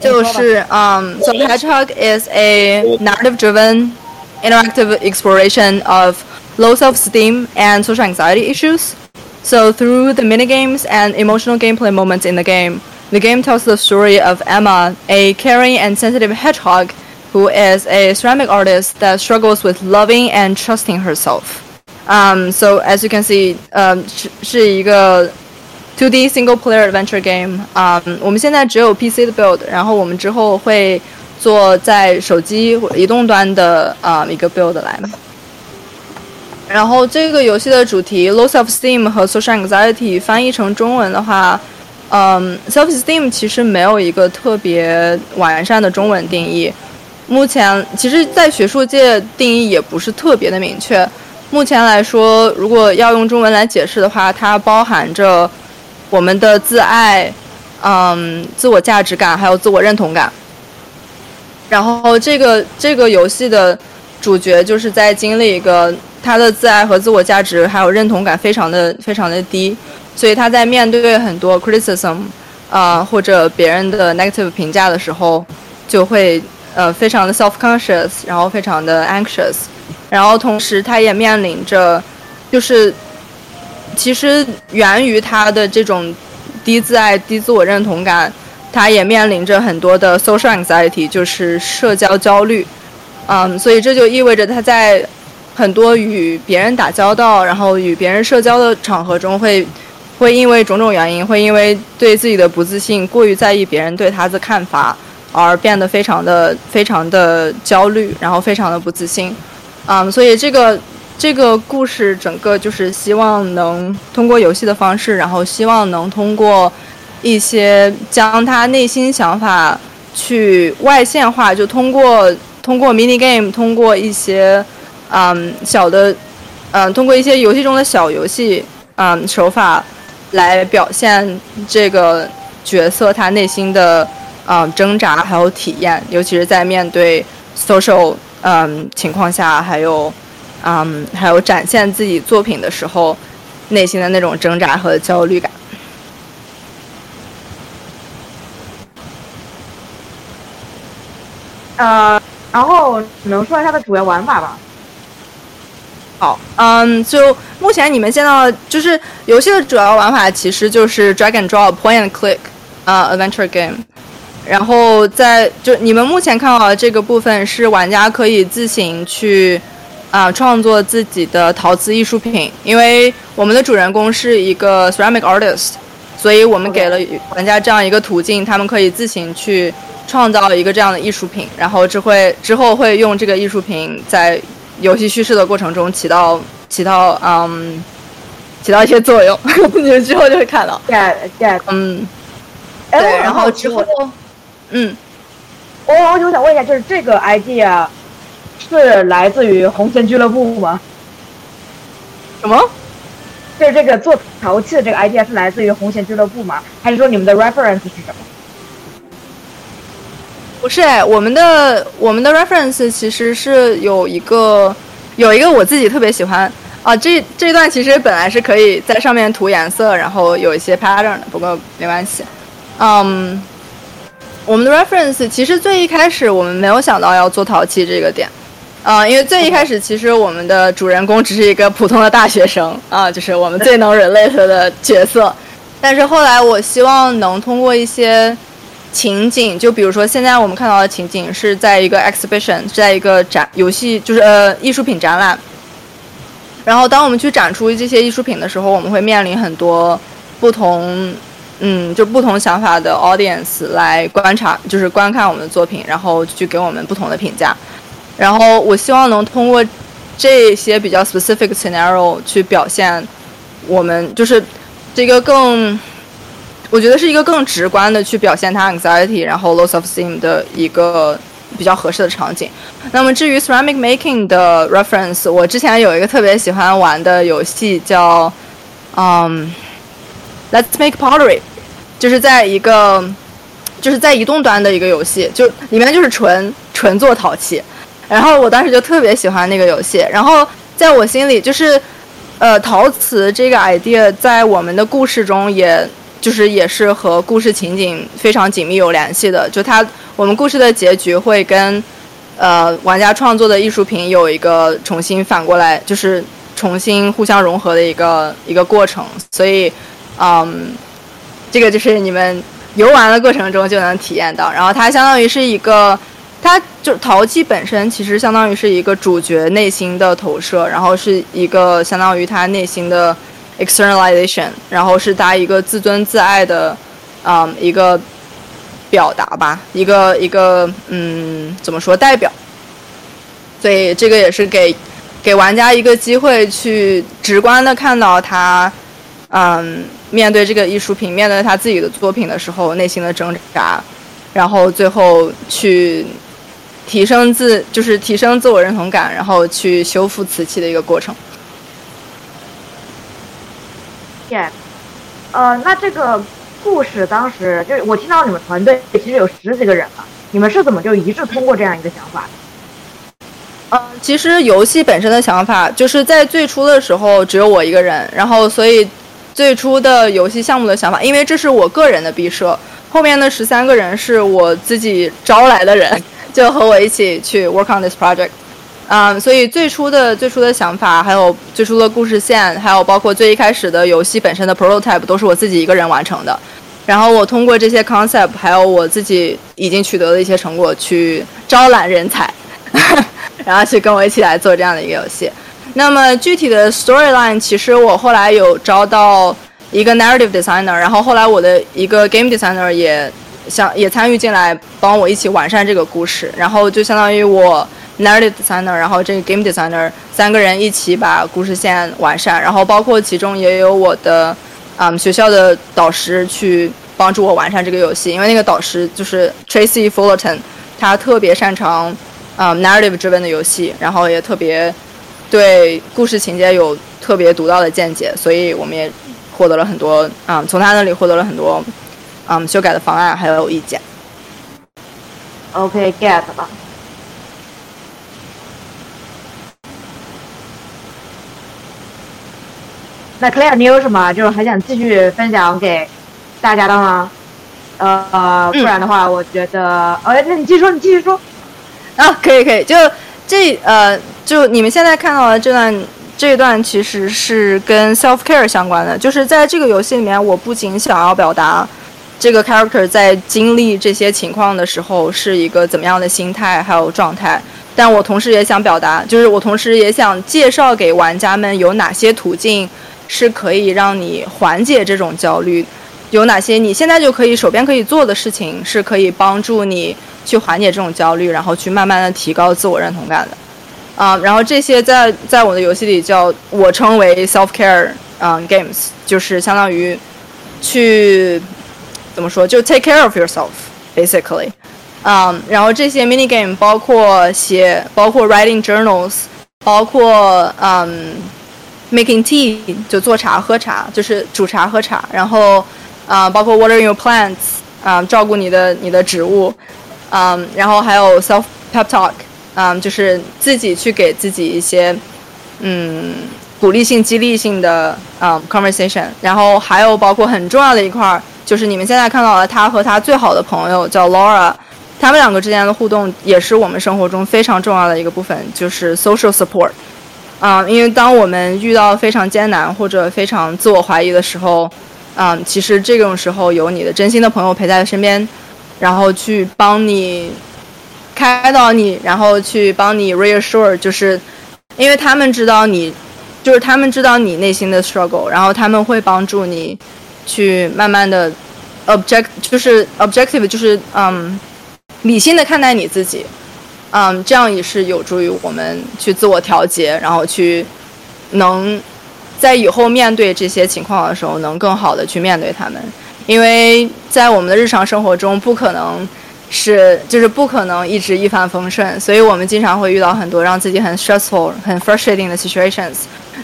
就是嗯，So Hedgehog is a narrative-driven interactive exploration of low self-esteem and social anxiety issues. So through the minigames and emotional gameplay moments in the game, the game tells the story of Emma, a caring and sensitive hedgehog who is a ceramic artist that struggles with loving and trusting herself. Um, so as you can see, um, 是一个 2D single player adventure game. Um, 我们现在只有 PC 的 build，然后我们之后会做在手机移动端的啊、um, 一个 build 来。然后这个游戏的主题 low self esteem 和 social anxiety 翻译成中文的话，嗯，self esteem 其实没有一个特别完善的中文定义。 目前其实，在学术界定义也不是特别的明确。目前来说，如果要用中文来解释的话，它包含着我们的自爱、嗯，自我价值感，还有自我认同感。然后这个这个游戏的主角就是在经历一个。他的自爱和自我价值还有认同感非常的非常的低，所以他在面对很多 criticism，啊或者别人的 negative 评价的时候，就会呃非常的 self conscious，然后非常的 anxious，然后同时他也面临着，就是其实源于他的这种低自爱、低自我认同感，他也面临着很多的 social anxiety，就是社交焦虑，嗯，所以这就意味着他在。很多与别人打交道，然后与别人社交的场合中，会会因为种种原因，会因为对自己的不自信，过于在意别人对他的看法，而变得非常的非常的焦虑，然后非常的不自信。嗯，所以这个这个故事整个就是希望能通过游戏的方式，然后希望能通过一些将他内心想法去外线化，就通过通过 mini game，通过一些。嗯，小的，嗯，通过一些游戏中的小游戏，嗯，手法来表现这个角色他内心的，嗯，挣扎还有体验，尤其是在面对 social，嗯，情况下，还有，嗯，还有展现自己作品的时候，内心的那种挣扎和焦虑感。呃，然后只能说一下它的主要玩法吧？好，嗯，就目前你们见到，就是游戏的主要玩法其实就是 drag and drop point and click，啊，adventure game。然后在就你们目前看到的这个部分是玩家可以自行去啊创作自己的陶瓷艺术品，因为我们的主人公是一个 ceramic artist，所以我们给了玩家这样一个途径，他们可以自行去创造一个这样的艺术品，然后这会之后会用这个艺术品在。游戏叙事的过程中起到起到嗯起到一些作用，你们之后就会看到。对对，嗯，对，然后之后，嗯，我我就想问一下，就是这个 idea 是来自于红线俱乐部吗？什么？就是这个做陶器的这个 idea 是来自于红线俱乐部吗？还是说你们的 reference 是什么？不是哎，我们的我们的 reference 其实是有一个有一个我自己特别喜欢啊，这这段其实本来是可以在上面涂颜色，然后有一些 pattern 的，不过没关系。嗯，我们的 reference 其实最一开始我们没有想到要做陶器这个点，啊，因为最一开始其实我们的主人公只是一个普通的大学生啊，就是我们最能 relate 的角色。但是后来我希望能通过一些情景，就比如说现在我们看到的情景是在一个 exhibition，是在一个展游戏，就是呃艺术品展览。然后当我们去展出这些艺术品的时候，我们会面临很多不同，嗯，就不同想法的 audience 来观察，就是观看我们的作品，然后去给我们不同的评价。然后我希望能通过这些比较 specific scenario 去表现我们，就是这个更，我觉得是一个更直观的去表现他 anxiety，然后 loss of steam 的一个比较合适的场景。那么至于 ceramic making 的 reference，我之前有一个特别喜欢玩的游戏叫，嗯，Let's Make Pottery，就是在一个就是在移动端的一个游戏，就里面就是纯纯做陶器。然后我当时就特别喜欢那个游戏，然后在我心里就是，呃，陶瓷这个 idea 在我们的故事中，也就是也是和故事情景非常紧密有联系的。就它，我们故事的结局会跟，呃，玩家创作的艺术品有一个重新反过来，就是重新互相融合的一个一个过程。所以，嗯，这个就是你们游玩的过程中就能体验到。然后它相当于是一个。它就陶器本身，其实相当于是一个主角内心的投射，然后是一个相当于他内心的 externalization，然后是他一个自尊自爱的，嗯，一个表达吧，一个一个嗯，怎么说代表？所以这个也是给给玩家一个机会去直观的看到他，嗯，面对这个艺术品，面对他自己的作品的时候内心的挣扎，然后最后去。提升自就是提升自我认同感，然后去修复瓷器的一个过程。耶，呃，那这个故事当时就是我听到你们团队其实有十几个人了，你们是怎么就一致通过这样一个想法？呃，其实游戏本身的想法就是在最初的时候只有我一个人，然后所以最初的游戏项目的想法，因为这是我个人的毕设，后面的十三个人是我自己招来的人。就和我一起去 work on this project，嗯，所以最初的最初的想法，还有最初的故事线，还有包括最一开始的游戏本身的 prototype，都是我自己一个人完成的。然后我通过这些 concept，还有我自己已经取得的一些成果，去招揽人才，然后去跟我一起来做这样的一个游戏。那么具体的 storyline，其实我后来有招到一个 narrative designer，然后后来我的一个 game designer 也。想也参与进来，帮我一起完善这个故事，然后就相当于我 narrative designer，然后这个 game designer 三个人一起把故事线完善，然后包括其中也有我的，嗯，学校的导师去帮助我完善这个游戏，因为那个导师就是 Tracy Fullerton，他特别擅长，嗯，narrative 之问的游戏，然后也特别对故事情节有特别独到的见解，所以我们也获得了很多，嗯，从他那里获得了很多。嗯，修改的方案还有意见。OK，get 了。那 Claire，你有什么就是还想继续分享给大家的吗？呃，不然的话，我觉得，哎，那你继续说，你继续说。啊，可以可以，就这呃，就你们现在看到的这段这一段，其实是跟 self care 相关的。就是在这个游戏里面，我不仅想要表达。这个 character 在经历这些情况的时候是一个怎么样的心态还有状态？但我同时也想表达，就是我同时也想介绍给玩家们有哪些途径是可以让你缓解这种焦虑，有哪些你现在就可以手边可以做的事情是可以帮助你去缓解这种焦虑，然后去慢慢的提高自我认同感的。啊，然后这些在在我的游戏里叫我称为 self care 嗯 games，就是相当于去。怎么说？就 take care of yourself，basically，嗯，然后这些 mini game 包括写，包括 writing journals，包括嗯，making tea 就做茶喝茶，就是煮茶喝茶，然后啊，包括 watering your plants，啊，照顾你的你的植物，嗯，然后还有 self pep talk，嗯，就是自己去给自己一些嗯鼓励性、激励性的嗯 conversation，然后还有包括很重要的一块儿。就是你们现在看到的，他和他最好的朋友叫 Laura，他们两个之间的互动也是我们生活中非常重要的一个部分，就是 social support。啊，因为当我们遇到非常艰难或者非常自我怀疑的时候，嗯，其实这种时候有你的真心的朋友陪在身边，然后去帮你开导你，然后去帮你 reassure，就是因为他们知道你，就是他们知道你内心的 struggle，然后他们会帮助你去慢慢的 object，就是 objective，就是嗯，理性的看待你自己。嗯，这样也是有助于我们去自我调节，然后去能在以后面对这些情况的时候，能更好的去面对他们。因为在我们的日常生活中，不可能是就是不可能一直一帆风顺，所以我们经常会遇到很多让自己很 stressful、很 frustrating 的 situations。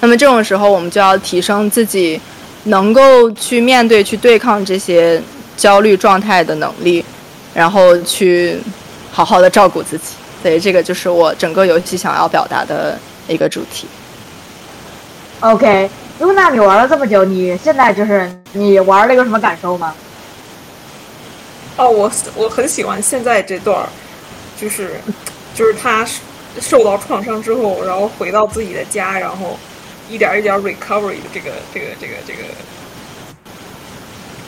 那么这种时候，我们就要提升自己能够去面对、去对抗这些焦虑状态的能力，然后去好好的照顾自己。所以这个就是我整个游戏想要表达的一个主题。OK，露娜，你玩了这么久，你现在就是你玩了有什么感受吗？哦，我我很喜欢现在这段，就是就是他受到创伤之后，然后回到自己的家，然后一点一点 recovery 的这个这个这个这个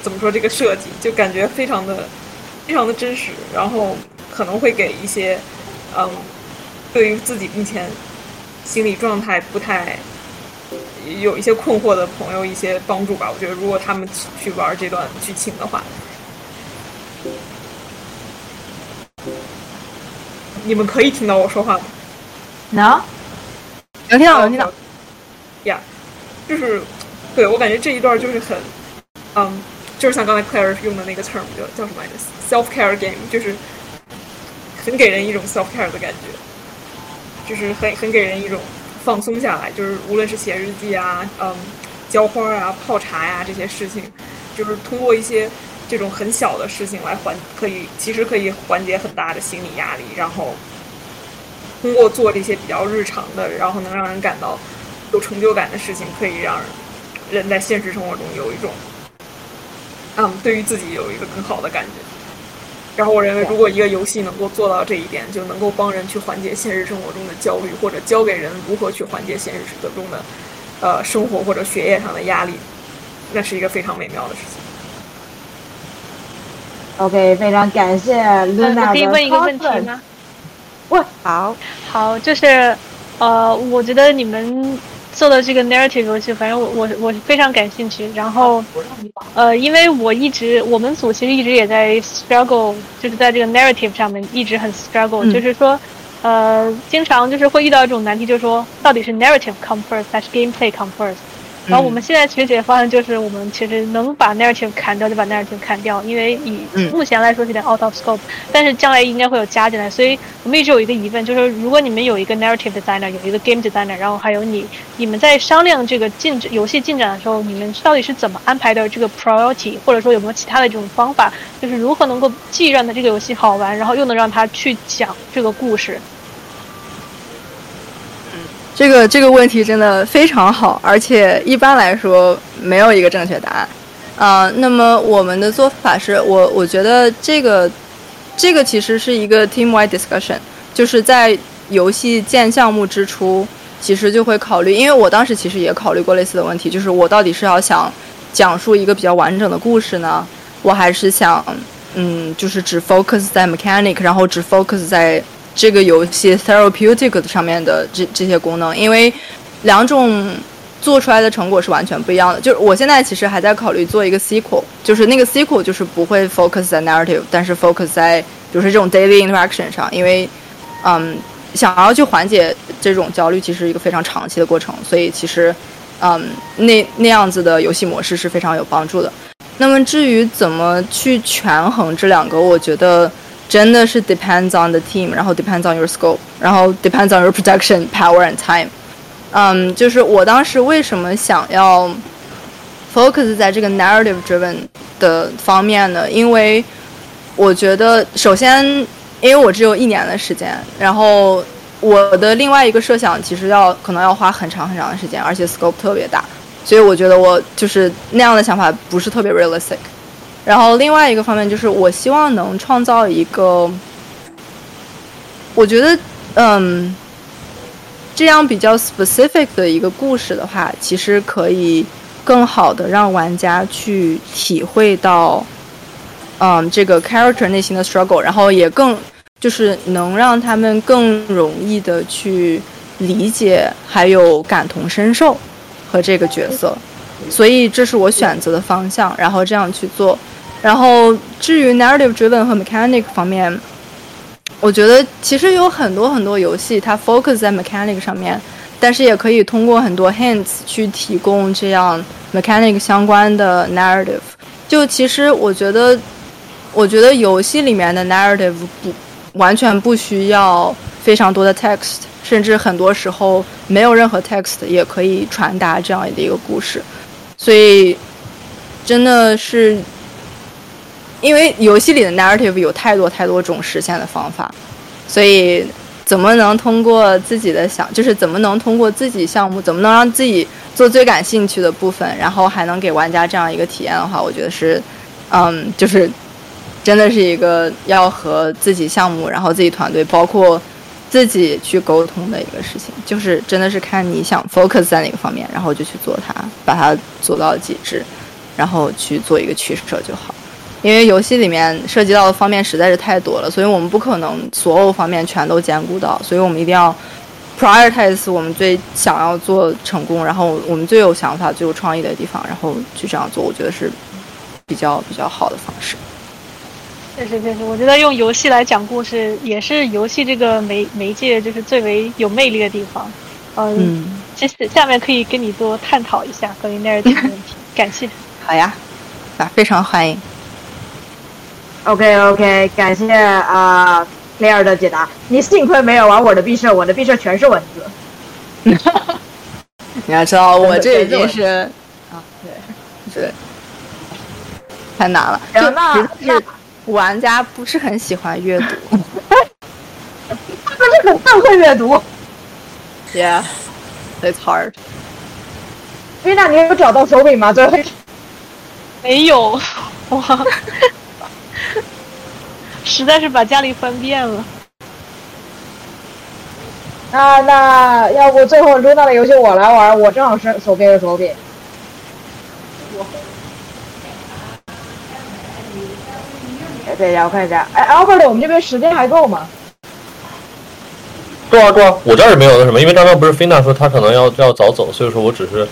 怎么说这个设计，就感觉非常的非常的真实，然后可能会给一些。嗯，对于自己目前心理状态不太有一些困惑的朋友一些帮助吧。我觉得如果他们去玩这段剧情的话，你们可以听到我说话吗？能，能听到，能听到。呀，就是对我感觉这一段就是很，嗯，就是像刚才 Claire 用的那个 term 叫叫什么来着？self care game，就是。很给人一种 self care 的感觉，就是很很给人一种放松下来，就是无论是写日记啊，嗯，浇花啊，泡茶呀这些事情，就是通过一些这种很小的事情来缓，可以其实可以缓解很大的心理压力。然后通过做这些比较日常的，然后能让人感到有成就感的事情，可以让人在现实生活中有一种，嗯，对于自己有一个更好的感觉。然后我认为，如果一个游戏能够做到这一点，就能够帮人去缓解现实生活中的焦虑，或者教给人如何去缓解现实生活中的，呃，生活或者学业上的压力，那是一个非常美妙的事情。OK，非常感谢 Luna 可以问一个问题吗？问，好，好，就是，呃，我觉得你们。做的这个 narrative 游戏，反正我我我非常感兴趣。然后，呃，因为我一直我们组其实一直也在 struggle，就是在这个 narrative 上面一直很 struggle，就是说，呃，经常就是会遇到一种难题，就是说到底是 narrative come first 还是 gameplay come first。然后我们现在其实解决方案就是，我们其实能把 narrative 砍掉就把 narrative 砍掉，因为以目前来说是点 out of scope，但是将来应该会有加进来，所以我们一直有一个疑问，就是如果你们有一个 narrative designer，有一个 game designer，然后还有你，你们在商量这个进游戏进展的时候，你们到底是怎么安排的这个 priority，或者说有没有其他的这种方法，就是如何能够既让它这个游戏好玩，然后又能让它去讲这个故事。这个这个问题真的非常好，而且一般来说没有一个正确答案，啊，那么我们的做法是我我觉得这个这个其实是一个 team wide discussion，就是在游戏建项目之初，其实就会考虑，因为我当时其实也考虑过类似的问题，就是我到底是要想讲述一个比较完整的故事呢，我还是想嗯，就是只 focus 在 mechanic，然后只 focus 在。这个游戏 therapeutic 上面的这这些功能，因为两种做出来的成果是完全不一样的。就是我现在其实还在考虑做一个 sequel，就是那个 sequel 就是不会 focus 在 narrative，但是 focus 在就是这种 daily interaction 上，因为嗯，想要去缓解这种焦虑，其实是一个非常长期的过程，所以其实嗯，那那样子的游戏模式是非常有帮助的。那么至于怎么去权衡这两个，我觉得。真的是 depends on the team，然后 depends on your scope，然后 depends on your production power and time。嗯，就是我当时为什么想要 focus 在这个 narrative driven 的方面呢？因为我觉得，首先，因为我只有一年的时间，然后我的另外一个设想其实要可能要花很长很长的时间，而且 scope 特别大，所以我觉得我就是那样的想法不是特别 realistic。然后另外一个方面就是，我希望能创造一个我觉得，嗯，这样比较 specific 的一个故事的话，其实可以更好的让玩家去体会到，嗯，这个 character 内心的 struggle，然后也更就是能让他们更容易的去理解，还有感同身受和这个角色。所以这是我选择的方向，然后这样去做。然后至于 narrative driven 和 mechanic 方面，我觉得其实有很多很多游戏它 focus 在 mechanic 上面，但是也可以通过很多 hints 去提供这样 mechanic 相关的 narrative。就其实我觉得，我觉得游戏里面的 narrative 不完全不需要非常多的 text，甚至很多时候没有任何 text 也可以传达这样的一个故事。所以，真的是，因为游戏里的 narrative 有太多太多种实现的方法，所以怎么能通过自己的想，就是怎么能通过自己项目，怎么能让自己做最感兴趣的部分，然后还能给玩家这样一个体验的话，我觉得是，嗯，就是真的是一个要和自己项目，然后自己团队，包括。自己去沟通的一个事情，就是真的是看你想 focus 在哪个方面，然后就去做它，把它做到极致，然后去做一个取舍就好。因为游戏里面涉及到的方面实在是太多了，所以我们不可能所有方面全都兼顾到，所以我们一定要 prioritize 我们最想要做成功，然后我们最有想法、最有创意的地方，然后去这样做，我觉得是比较比较好的方式。确实确实，我觉得用游戏来讲故事也是游戏这个媒媒介就是最为有魅力的地方。嗯，其实下面可以跟你多探讨一下关于 narrative 的问题。感谢。好呀，啊，非常欢迎。OK OK，感谢啊雷尔的解答。你幸亏没有玩我的毕设，我的毕设全是文字。你要知道，我这已经是 啊，对对，太难了。就那那。玩家不是很喜欢阅读，他们是很更会阅读。Yeah, it's hard. 丽娜，你有找到手柄吗？最后没有，哇，实在是把家里翻遍了。那那要不最后露娜的游戏我来玩，我正好是手边有手柄。对，然后看一下，哎，Albert，我们这边时间还够吗？够啊，够啊！我这儿也没有那什么，因为刚刚不是菲娜说她可能要要早走，所以说我只是，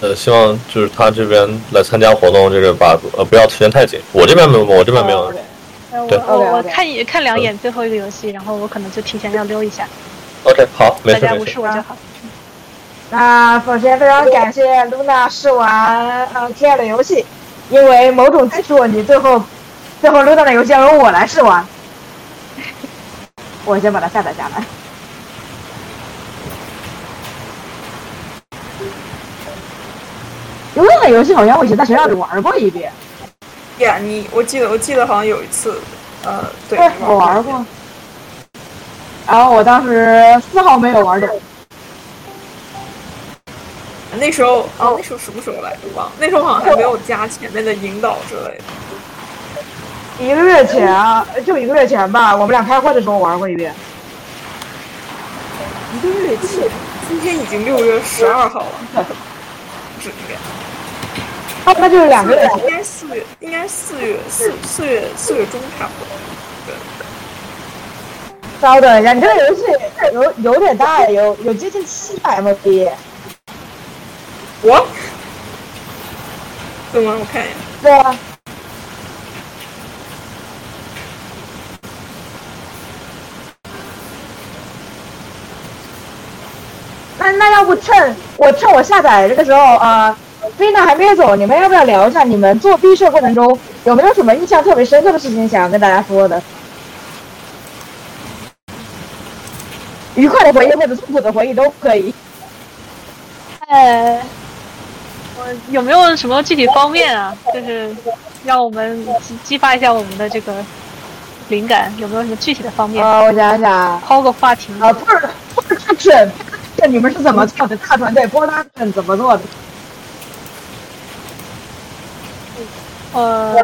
呃，希望就是她这边来参加活动，这个把呃不要时间太紧。我这边没有，我这边没有。对，我我看一看两眼最后一个游戏，然后我可能就提前要溜一下。OK，好，没事大家无视我就好。那首先非常感谢露娜试完呃 K 的游戏，因为某种技术问题，最后。最后溜达的游戏由我来试玩，我先把它下载下来。有那个游戏好像我以前在学校里玩过一遍。呀，你我记得我记得好像有一次，呃，对，我玩过。然后我当时丝毫没有玩懂。那时候啊，那时候什么时候来着？忘了。那时候好像还没有加前面的引导之类的。一个月前，就一个月前吧，我们俩开会的时候玩过一遍。一个月前，今天已经六月十二号了，不是应该？哦，那就是两个月。应该四月，应该四月四四月四月中差不多。对。稍等一下，你这个游戏有有点大，有有接近七百 MB。我？怎么？我看一眼。对啊。那那要不趁我趁我下载这个时候啊，菲娜还没有走，你们要不要聊一下你们做毕设过程中有没有什么印象特别深刻的事情想要跟大家说的？愉快的回忆或者痛苦的回忆都可以。呃，我有没有什么具体方面啊？就是让我们激激发一下我们的这个灵感，有没有什么具体的方面？啊，我想想，抛个话题啊，不是不是他准。你们是怎么做的？大团队波拉顿怎么做的？呃，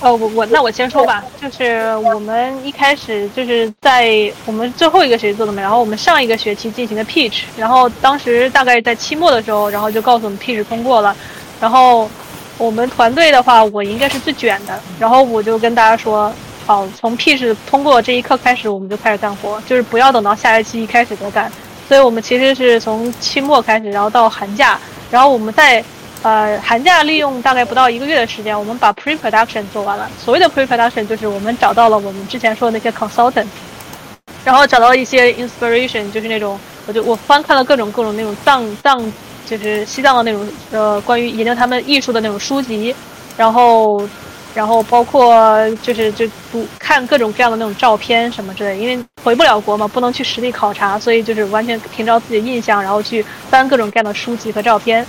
哦，我我那我先说吧，就是我们一开始就是在我们最后一个学期做的嘛，然后我们上一个学期进行的 pitch，然后当时大概在期末的时候，然后就告诉我们 pitch 通过了，然后我们团队的话，我应该是最卷的，然后我就跟大家说，好，从 pitch 通过这一刻开始，我们就开始干活，就是不要等到下学期一开始再干，所以我们其实是从期末开始，然后到寒假，然后我们在。呃，寒假利用大概不到一个月的时间，我们把 pre-production 做完了。所谓的 pre-production 就是我们找到了我们之前说的那些 consultant，然后找到了一些 inspiration，就是那种，我就我翻看了各种各种那种藏藏，就是西藏的那种呃关于研究他们艺术的那种书籍，然后然后包括就是就读看各种各样的那种照片什么之类，因为回不了国嘛，不能去实地考察，所以就是完全凭照自己的印象，然后去翻各种各样的书籍和照片。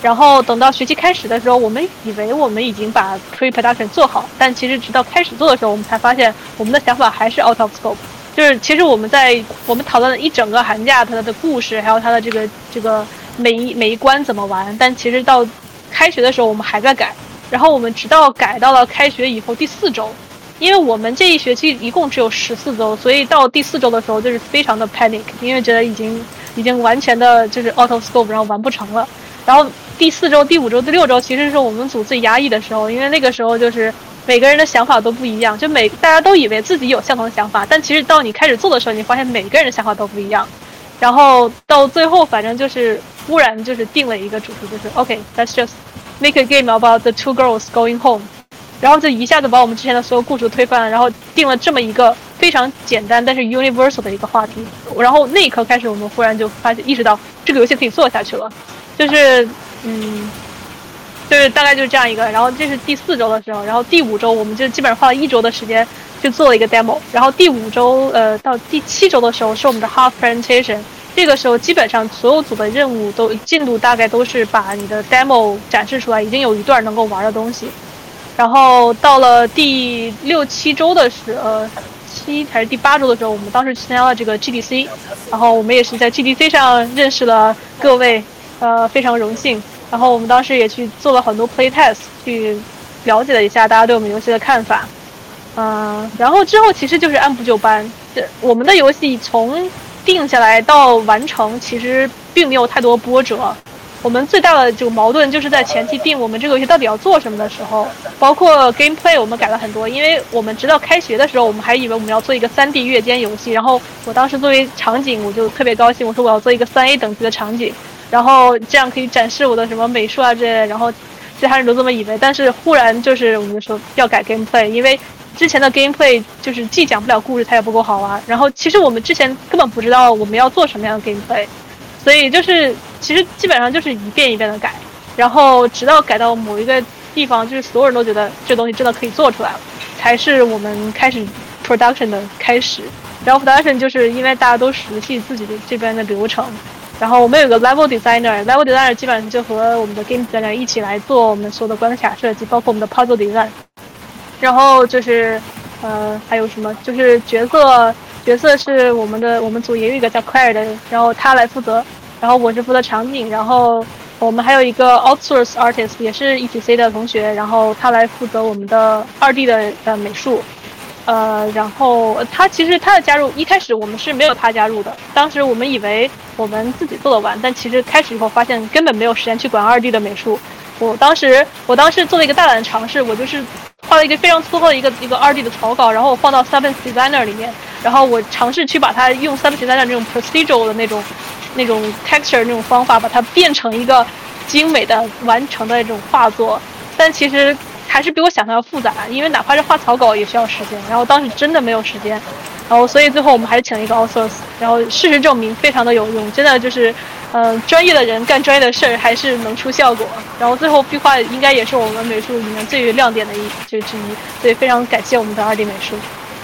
然后等到学期开始的时候，我们以为我们已经把 pre-production 做好，但其实直到开始做的时候，我们才发现我们的想法还是 out of scope。就是其实我们在我们讨论了一整个寒假它的故事，还有它的这个这个每一每一关怎么玩，但其实到开学的时候我们还在改。然后我们直到改到了开学以后第四周，因为我们这一学期一共只有十四周，所以到第四周的时候就是非常的 panic，因为觉得已经已经完全的就是 out of scope，然后完不成了。然后第四周、第五周、第六周，其实是我们组最压抑的时候，因为那个时候就是每个人的想法都不一样，就每大家都以为自己有相同的想法，但其实到你开始做的时候，你发现每个人的想法都不一样。然后到最后，反正就是忽然就是定了一个主题，就是 OK，let's just make a game about the two girls going home，然后就一下子把我们之前的所有故事推翻了，然后定了这么一个非常简单但是 universal 的一个话题。然后那一刻开始，我们忽然就发现意识到这个游戏可以做下去了。就是，嗯，就是大概就是这样一个，然后这是第四周的时候，然后第五周我们就基本上花了一周的时间就做了一个 demo，然后第五周呃到第七周的时候是我们的 half presentation，这个时候基本上所有组的任务都进度大概都是把你的 demo 展示出来，已经有一段能够玩的东西，然后到了第六七周的时呃七还是第八周的时候，我们当时参加了这个 GDC，然后我们也是在 GDC 上认识了各位。呃，非常荣幸。然后我们当时也去做了很多 play test，去了解了一下大家对我们游戏的看法。嗯，然后之后其实就是按部就班。这我们的游戏从定下来到完成，其实并没有太多波折。我们最大的这个矛盾就是在前期定我们这个游戏到底要做什么的时候，包括 gameplay 我们改了很多，因为我们直到开学的时候，我们还以为我们要做一个 3D 月间游戏。然后我当时作为场景，我就特别高兴，我说我要做一个 3A 等级的场景。然后这样可以展示我的什么美术啊之类的，然后其他人都这么以为。但是忽然就是我们就说要改 gameplay，因为之前的 gameplay 就是既讲不了故事，它也不够好玩。然后其实我们之前根本不知道我们要做什么样的 gameplay，所以就是其实基本上就是一遍一遍的改，然后直到改到某一个地方，就是所有人都觉得这东西真的可以做出来了，才是我们开始 production 的开始。然后 production 就是因为大家都熟悉自己的这边的流程。然后我们有个 level designer，level designer 基本上就和我们的 game designer 一起来做我们所有的关卡设计，包括我们的 puzzle design。然后就是，呃，还有什么？就是角色，角色是我们的，我们组也有一个叫 Claire 的，然后他来负责。然后我是负责场景，然后我们还有一个 outsource artist，也是 ETC 的同学，然后他来负责我们的二 D 的呃美术。呃，然后他其实他的加入一开始我们是没有他加入的，当时我们以为我们自己做得完，但其实开始以后发现根本没有时间去管二 D 的美术。我当时我当时做了一个大胆的尝试，我就是画了一个非常粗厚的一个一个二 D 的草稿，然后我放到 Seven Designer 里面，然后我尝试去把它用 Seven Designer 那种 procedural 的那种那种 texture 那种方法把它变成一个精美的完成的那种画作，但其实。还是比我想象要复杂，因为哪怕是画草稿也需要时间。然后当时真的没有时间，然后所以最后我们还是请了一个 outsourc，。然后事实证明非常的有用，真的就是，嗯，专业的人干专业的事儿还是能出效果。然后最后壁画应该也是我们美术里面最有亮点的一就之一，所以非常感谢我们的二 D 美术。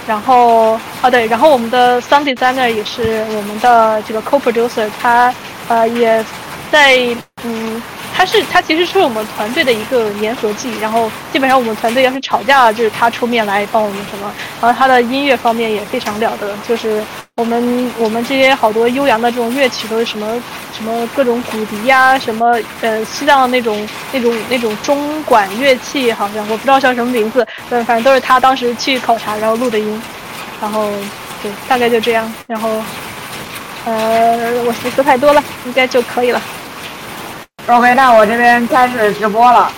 然后啊对，然后我们的 sound designer 也是我们的这个 co-producer，他呃也在嗯。他是他其实是我们团队的一个粘合剂，然后基本上我们团队要是吵架，就是他出面来帮我们什么。然后他的音乐方面也非常了得，就是我们我们这些好多悠扬的这种乐器都是什么什么各种骨笛呀，什么呃西藏那种那种那种中管乐器，好像我不知道叫什么名字，对，反正都是他当时去考察然后录的音，然后对，大概就这样，然后呃我说太多了，应该就可以了。OK，那我这边开始直播了。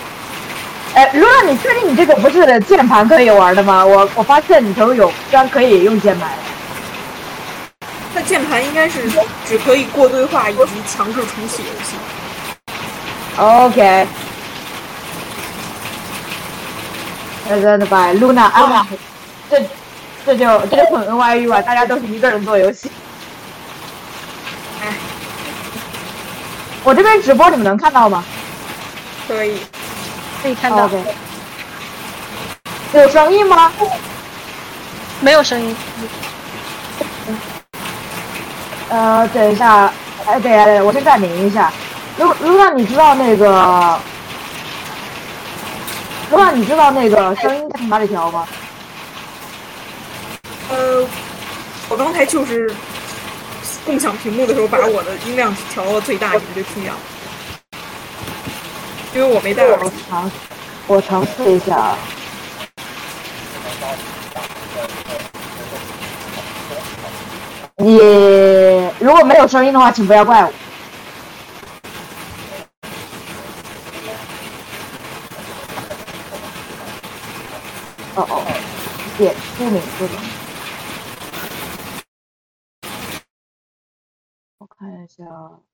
哎，露娜你确定你这个不是键盘可以玩的吗？我我发现你头有居然可以用键盘。那键盘应该是只可以过对话以及强制重启游戏。OK。Presented by Luna 啊，这这就这就很 NYU 啊，大家都是一个人做游戏。哎，我这边直播你们能看到吗？可以，可以看到。有声音吗？没有声音。呃，等一下，哎，对呀，对，我先暂停一下。如如果你知道那个，如果你知道那个声音从哪里调吗？呃，我刚才就是共享屏幕的时候，把我的音量调到最大，你们就听见了。因为我没戴耳机。尝，我尝试一下。你如果没有声音的话，请不要怪我。哦哦，点出名字了。我看一下。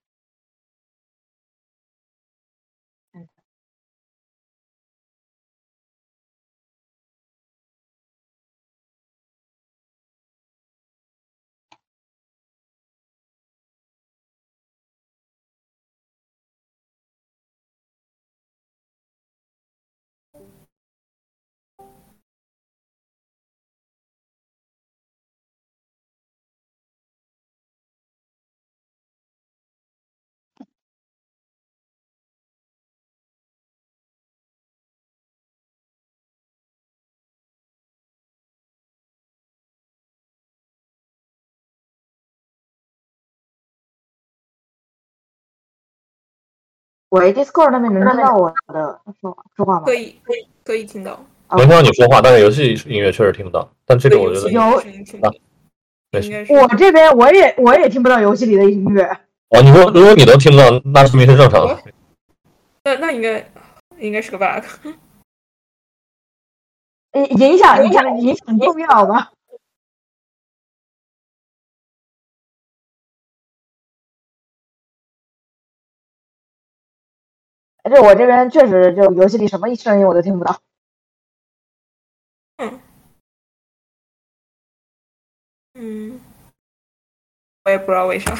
喂，Discord 那边能听到我的说说话吗？可以，可以，可以听到。能听到你说话，但是游戏音乐确实听不到。但这个我觉得有啊，没事。我这边我也我也听不到游戏里的音乐。哦，你说如果你能听不到，那说明是正常的。那那应该应该是个 bug。影影响影响影响重要吗？就我这边确实，就游戏里什么声音我都听不到。嗯，嗯，我也不知道为啥。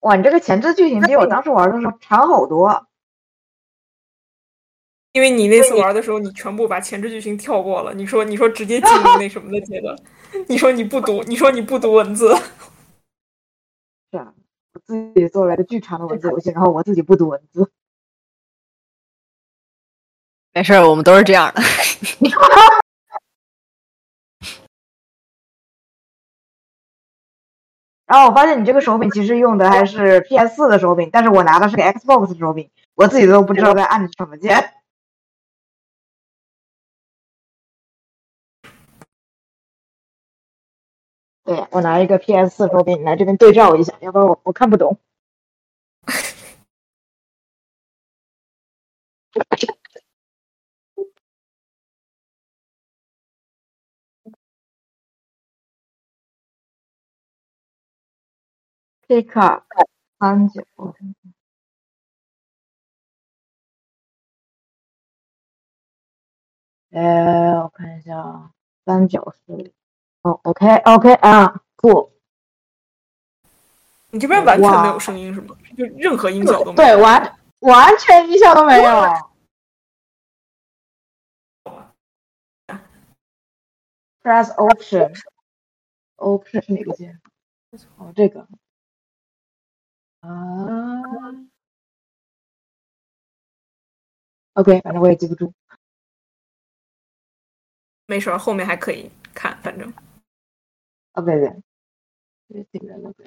哇，你这个前置剧情比我当时玩的时候长好多。因为你那次玩的时候，你全部把前置剧情跳过了。你说，你说直接进入那什么的阶段。你说你不读，你说你不读文字。是啊，我自己做了个巨长的文字游戏，然后我自己不读文字。没事，我们都是这样的。然后我发现你这个手柄其实用的还是 PS 四的手柄，但是我拿的是个 Xbox 手柄，我自己都不知道在按什么键。对，我拿一个 PS 四手柄来这边对照一下，要不然我我看不懂。这卡三九，哎，我看一下，三九四。哦，OK，OK 啊，不，你这边完全没有声音是吗？就任何音效都没有？对，完完全音效都没有。Press Option，Option 是哪个键？哦，这个。啊。OK，反正我也记不住。没事儿，后面还可以看，反正。啊，对对，这个那个。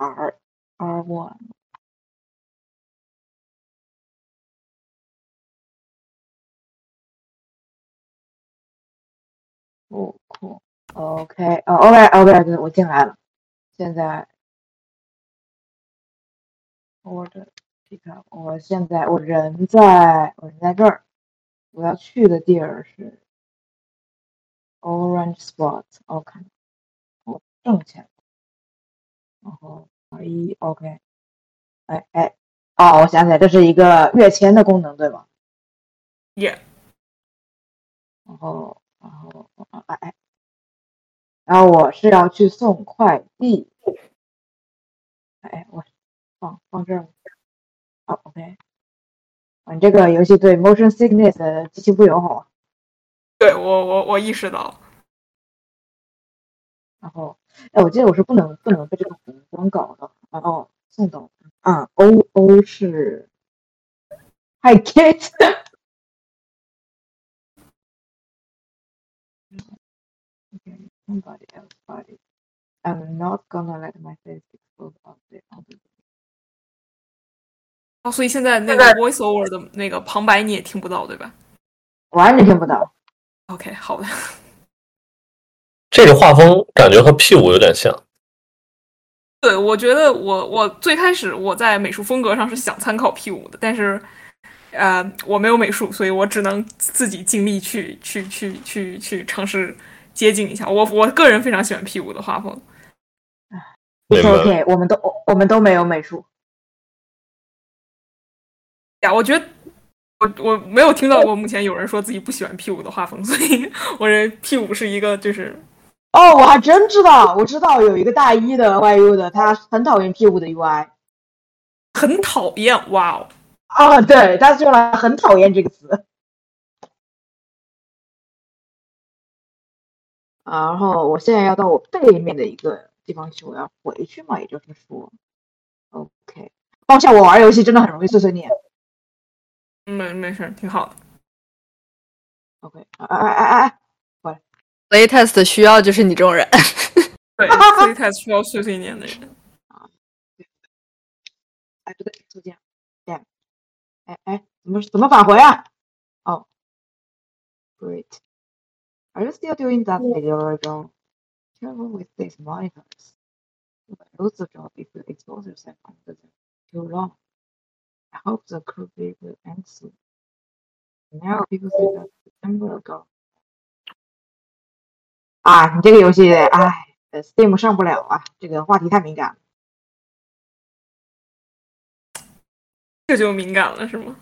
R R one。哦，酷，OK，哦，OK，OK，我进来了。现在我这，你看，我现在我人在，我人在这儿。我要去的地儿是 Orange Spot，OK，我挣钱。然后。一 OK，哎哎，哦，我想起来，这是一个跃迁的功能，对吧？Yeah。然后，然后，哎哎，然后我是要去送快递。哎，我放放这儿。好，OK。你这个游戏对 motion sickness 极其不友好。对我，我我意识到。然后。哎，我记得我是不能不能被这个红光搞的。然后，送走啊，O O 是，Hi Kate。somebody else body. I'm not gonna let my face explode on the on the. 哦，所以现在那个 voiceover 的那个旁白你也听不到，对吧？完全听不到。OK，好的。这个画风感觉和 P 五有点像。对，我觉得我我最开始我在美术风格上是想参考 P 五的，但是，呃，我没有美术，所以我只能自己尽力去去去去去尝试接近一下。我我个人非常喜欢 P 五的画风。OK，我们都我们都没有美术。呀，我觉得我我没有听到过目前有人说自己不喜欢 P 五的画风，所以我认为 P 五是一个就是。哦，我还真知道，我知道有一个大一的 YU 的，他很讨厌 P 五的 UI，很讨厌，哇哦，啊，对，他用了很讨厌这个词，啊，然后我现在要到我背面的一个地方去，我要回去嘛，也就是说，OK，抱歉，我玩游戏真的很容易碎碎念，没没事，挺好的，OK，哎哎哎哎哎。Playtest 需要就是你这种人，对，Playtest 需要碎碎念的人啊。哎，不对，就这样，这样。哎哎，怎么怎么返回啊？哦，Great. Are you still doing that video, Joe? Careful with these monitors. You might lose the job if you expose yourself under them too long. I hope the crew will end soon. Now people say that September ago. 啊，你这个游戏，哎，Steam 上不了啊，这个话题太敏感。这就敏感了是吗？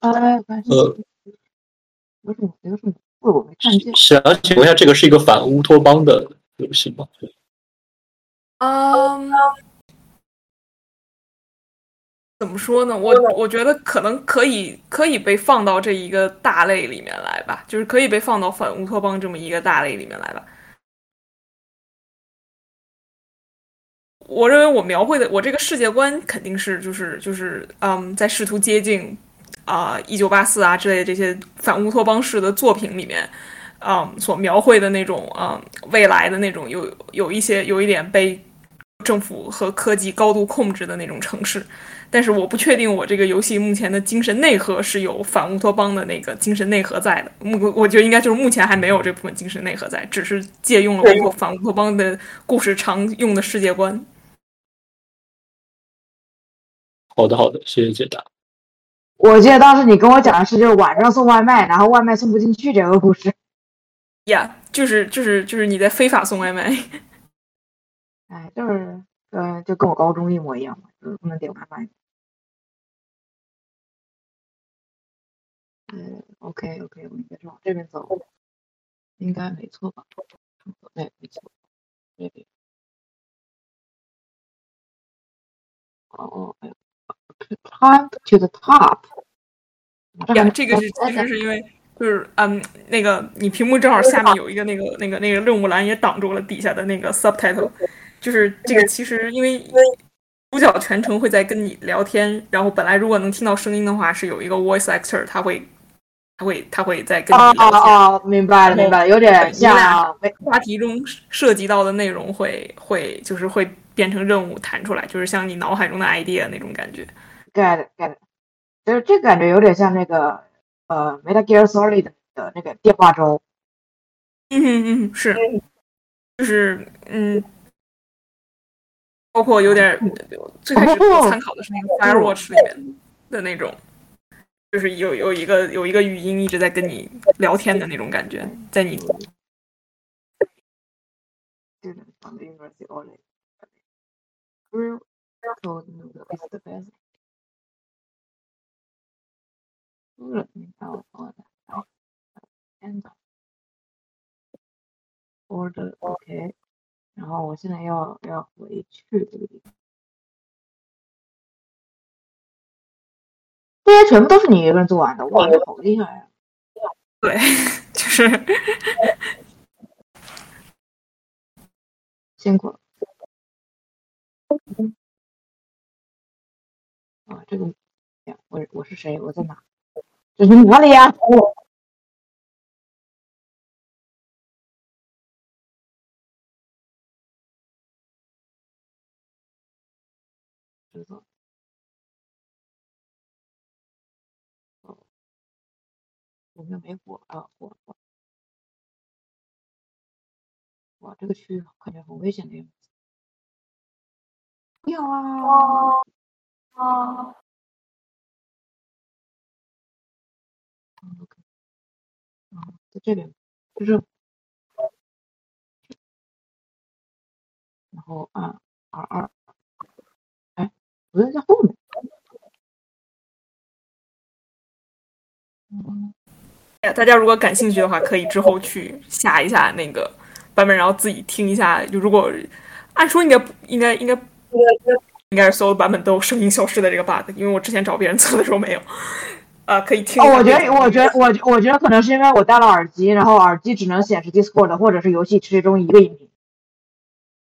哎，呃，有什么？有什么？我没看见。想请问一下，这个是一个反乌托邦的游戏吗？嗯。怎么说呢？我我觉得可能可以可以被放到这一个大类里面来吧，就是可以被放到反乌托邦这么一个大类里面来吧。我认为我描绘的我这个世界观肯定是就是就是嗯，在试图接近啊一九八四啊之类的这些反乌托邦式的作品里面，嗯，所描绘的那种嗯未来的那种有有一些有一点被政府和科技高度控制的那种城市。但是我不确定我这个游戏目前的精神内核是有反乌托邦的那个精神内核在的。目我觉得应该就是目前还没有这部分精神内核在，只是借用了我反乌托邦的故事常用的世界观。好的，好的，谢谢解答。我记得当时你跟我讲的是，就是晚上送外卖，然后外卖送不进去这个故事。呀，就是就是就是你在非法送外卖。哎，就是。呃，就跟我高中一模一样嘛，就是不能点外卖。嗯，OK OK，我应该是往这边走，应该没错吧？对，没错，这边。哦，哎，climb to the top。呀，这个是其实是因为就是嗯，那个你屏幕正好下面有一个那个那个那个任务栏也挡住了底下的那个 subtitle，就是这个其实因为因为主角全程会在跟你聊天，然后本来如果能听到声音的话，是有一个 voice actor，他会。他会，他会在跟你聊天。哦哦，明白了，明白了，有点像话题中涉及到的内容会会就是会变成任务弹出来，就是像你脑海中的 idea 那种感觉。Get get，就是这感觉有点像那个呃 Metal Gear Solid 的那个电话粥。嗯嗯嗯，是，就是嗯，包括有点最开始参考的是那个 Firewatch 里面的那种。就是有有一个有一个语音一直在跟你聊天的那种感觉，在你。OK，然后我现在要要回去这个地方。这些全部都是你一个人做完的，哇，你好厉害呀！对，就是辛苦了。啊，这个呀，我我是谁？我在哪？这是哪里呀？我。知道。有没有没火啊？火火！哇，这个区域感觉很危险的样子。不要啊！啊！啊，在这边，就是，然后按 R 二，哎，不对，在后面。嗯。大家如果感兴趣的话，可以之后去下一下那个版本，然后自己听一下。就如果按说应该应该应该应该应该是所有版本都声音消失的这个 bug，因为我之前找别人测的时候没有。啊，可以听。哦，我觉得我觉得我我觉得可能是因为我戴了耳机，然后耳机只能显示 Discord 或者是游戏其中一个音频。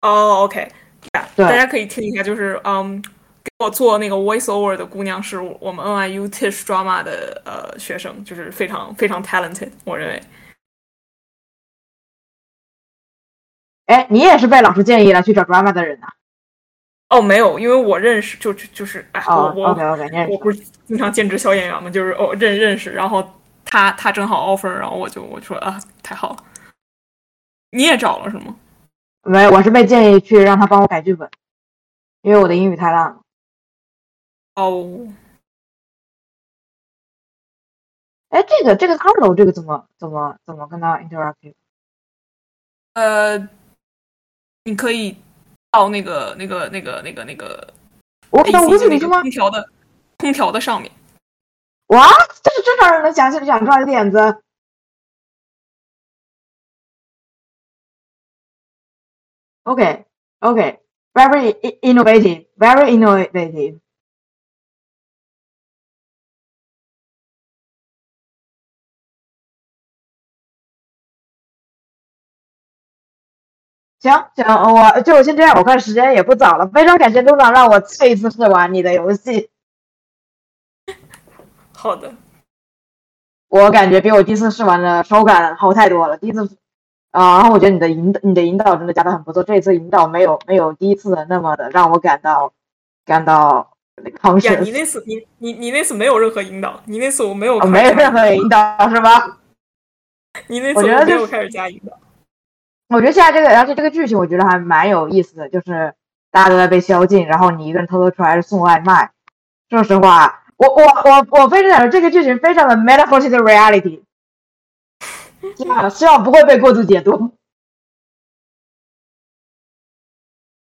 哦，OK，对，大家可以听一下，就是嗯。给我做那个 voiceover 的姑娘是我们 NYU Tisch Drama 的呃学生，就是非常非常 talented，我认为。哎，你也是被老师建议了去找 drama 的人呐？哦，没有，因为我认识，就就是哎，我我我不是经常兼职小演员嘛，就是哦认认识，然后他他正好 offer，然后我就我说啊，太好了。你也找了是吗？没，我是被建议去让他帮我改剧本，因为我的英语太烂了。哦，哎，这个这个 Carlo 这个怎么怎么怎么跟他 interactive？呃，你可以到那个那个那个那个那个，我等不是你空调的空调的上面。哇，这是正常人能想起想出来的点子。OK OK，very innovative，very innovative。行行，我就先这样。我看时间也不早了，非常感谢路长让我再一次试玩你的游戏。好的，我感觉比我第一次试玩的手感好太多了。第一次啊，然后我觉得你的引导，你的引导真的加的很不错。这一次引导没有没有第一次的那么的让我感到感到抗呀，你那次你你你那次没有任何引导，你那次我没有没有任何引导是吧？你那次没有开始加引导。我觉得现在这个，而且这个剧情我觉得还蛮有意思的，就是大家都在被宵禁，然后你一个人偷偷出来送外卖。说实话，我我我我非常想说，这个剧情非常的 metaphor 的 reality，希望希望不会被过度解读。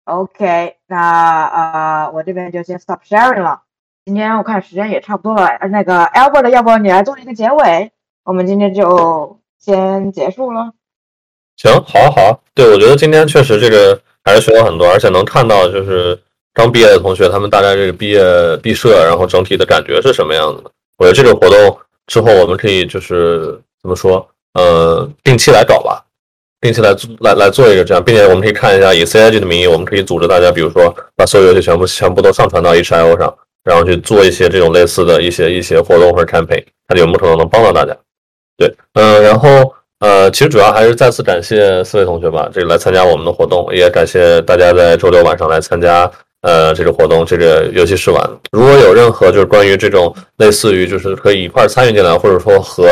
OK，那呃，我这边就先 stop sharing 了。今天我看时间也差不多了，那个 Albert，要不你来做一个结尾？我们今天就先结束了。行，好啊，好啊。对，我觉得今天确实这个还是学到很多，而且能看到就是刚毕业的同学他们大概这个毕业毕设，然后整体的感觉是什么样子的。我觉得这个活动之后我们可以就是怎么说，呃，定期来搞吧，定期来来来做一个这样，并且我们可以看一下以 CIG 的名义，我们可以组织大家，比如说把所有游戏全部全部都上传到 HIO 上，然后去做一些这种类似的一些一些活动或者 campaign，看有没有可能能帮到大家。对，嗯，然后呃，其实主要还是再次感谢四位同学吧，这个来参加我们的活动，也感谢大家在周六晚上来参加。呃，这个活动，这个游戏试玩，如果有任何就是关于这种类似于就是可以一块参与进来，或者说和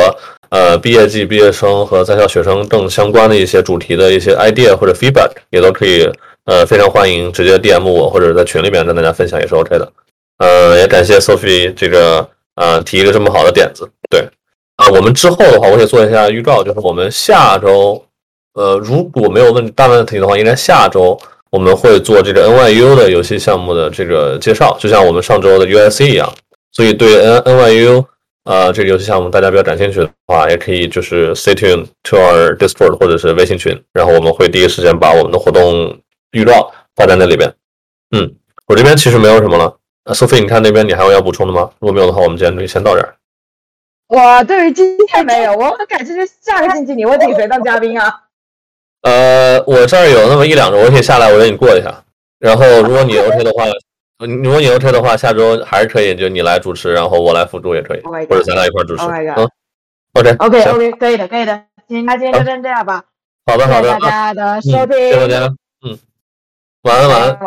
呃毕业季毕业生和在校学生更相关的一些主题的一些 idea 或者 feedback，也都可以呃非常欢迎直接 DM 我或者在群里面跟大家分享也是 OK 的。呃，也感谢 Sophie 这个呃提一个这么好的点子。对，啊，我们之后的话，我也做一下预告，就是我们下周，呃，如果没有问大问题的话，应该下周。我们会做这个 NYU 的游戏项目的这个介绍，就像我们上周的 USC 一样。所以对 N NYU 呃这个游戏项目大家比较感兴趣的话，也可以就是 stay tuned to our Discord 或者是微信群，然后我们会第一时间把我们的活动预告发在那里边。嗯，我这边其实没有什么了。Sophie，你看那边你还有要补充的吗？如果没有的话，我们今天就先到这儿。我对于今天没有，我很感兴趣下个星期你会请谁当嘉宾啊？呃，我这儿有那么一两个，我可以下来，我给你过一下。然后，如果你 OK 的话，如果你 OK 的话，下周还是可以，就你来主持，然后我来辅助也可以，或者咱俩一块主持。嗯，OK，OK，OK，可以的，可以的。行，那今天就先这样吧。好的，好的。大家的收听，谢谢大家。嗯，晚安，晚安。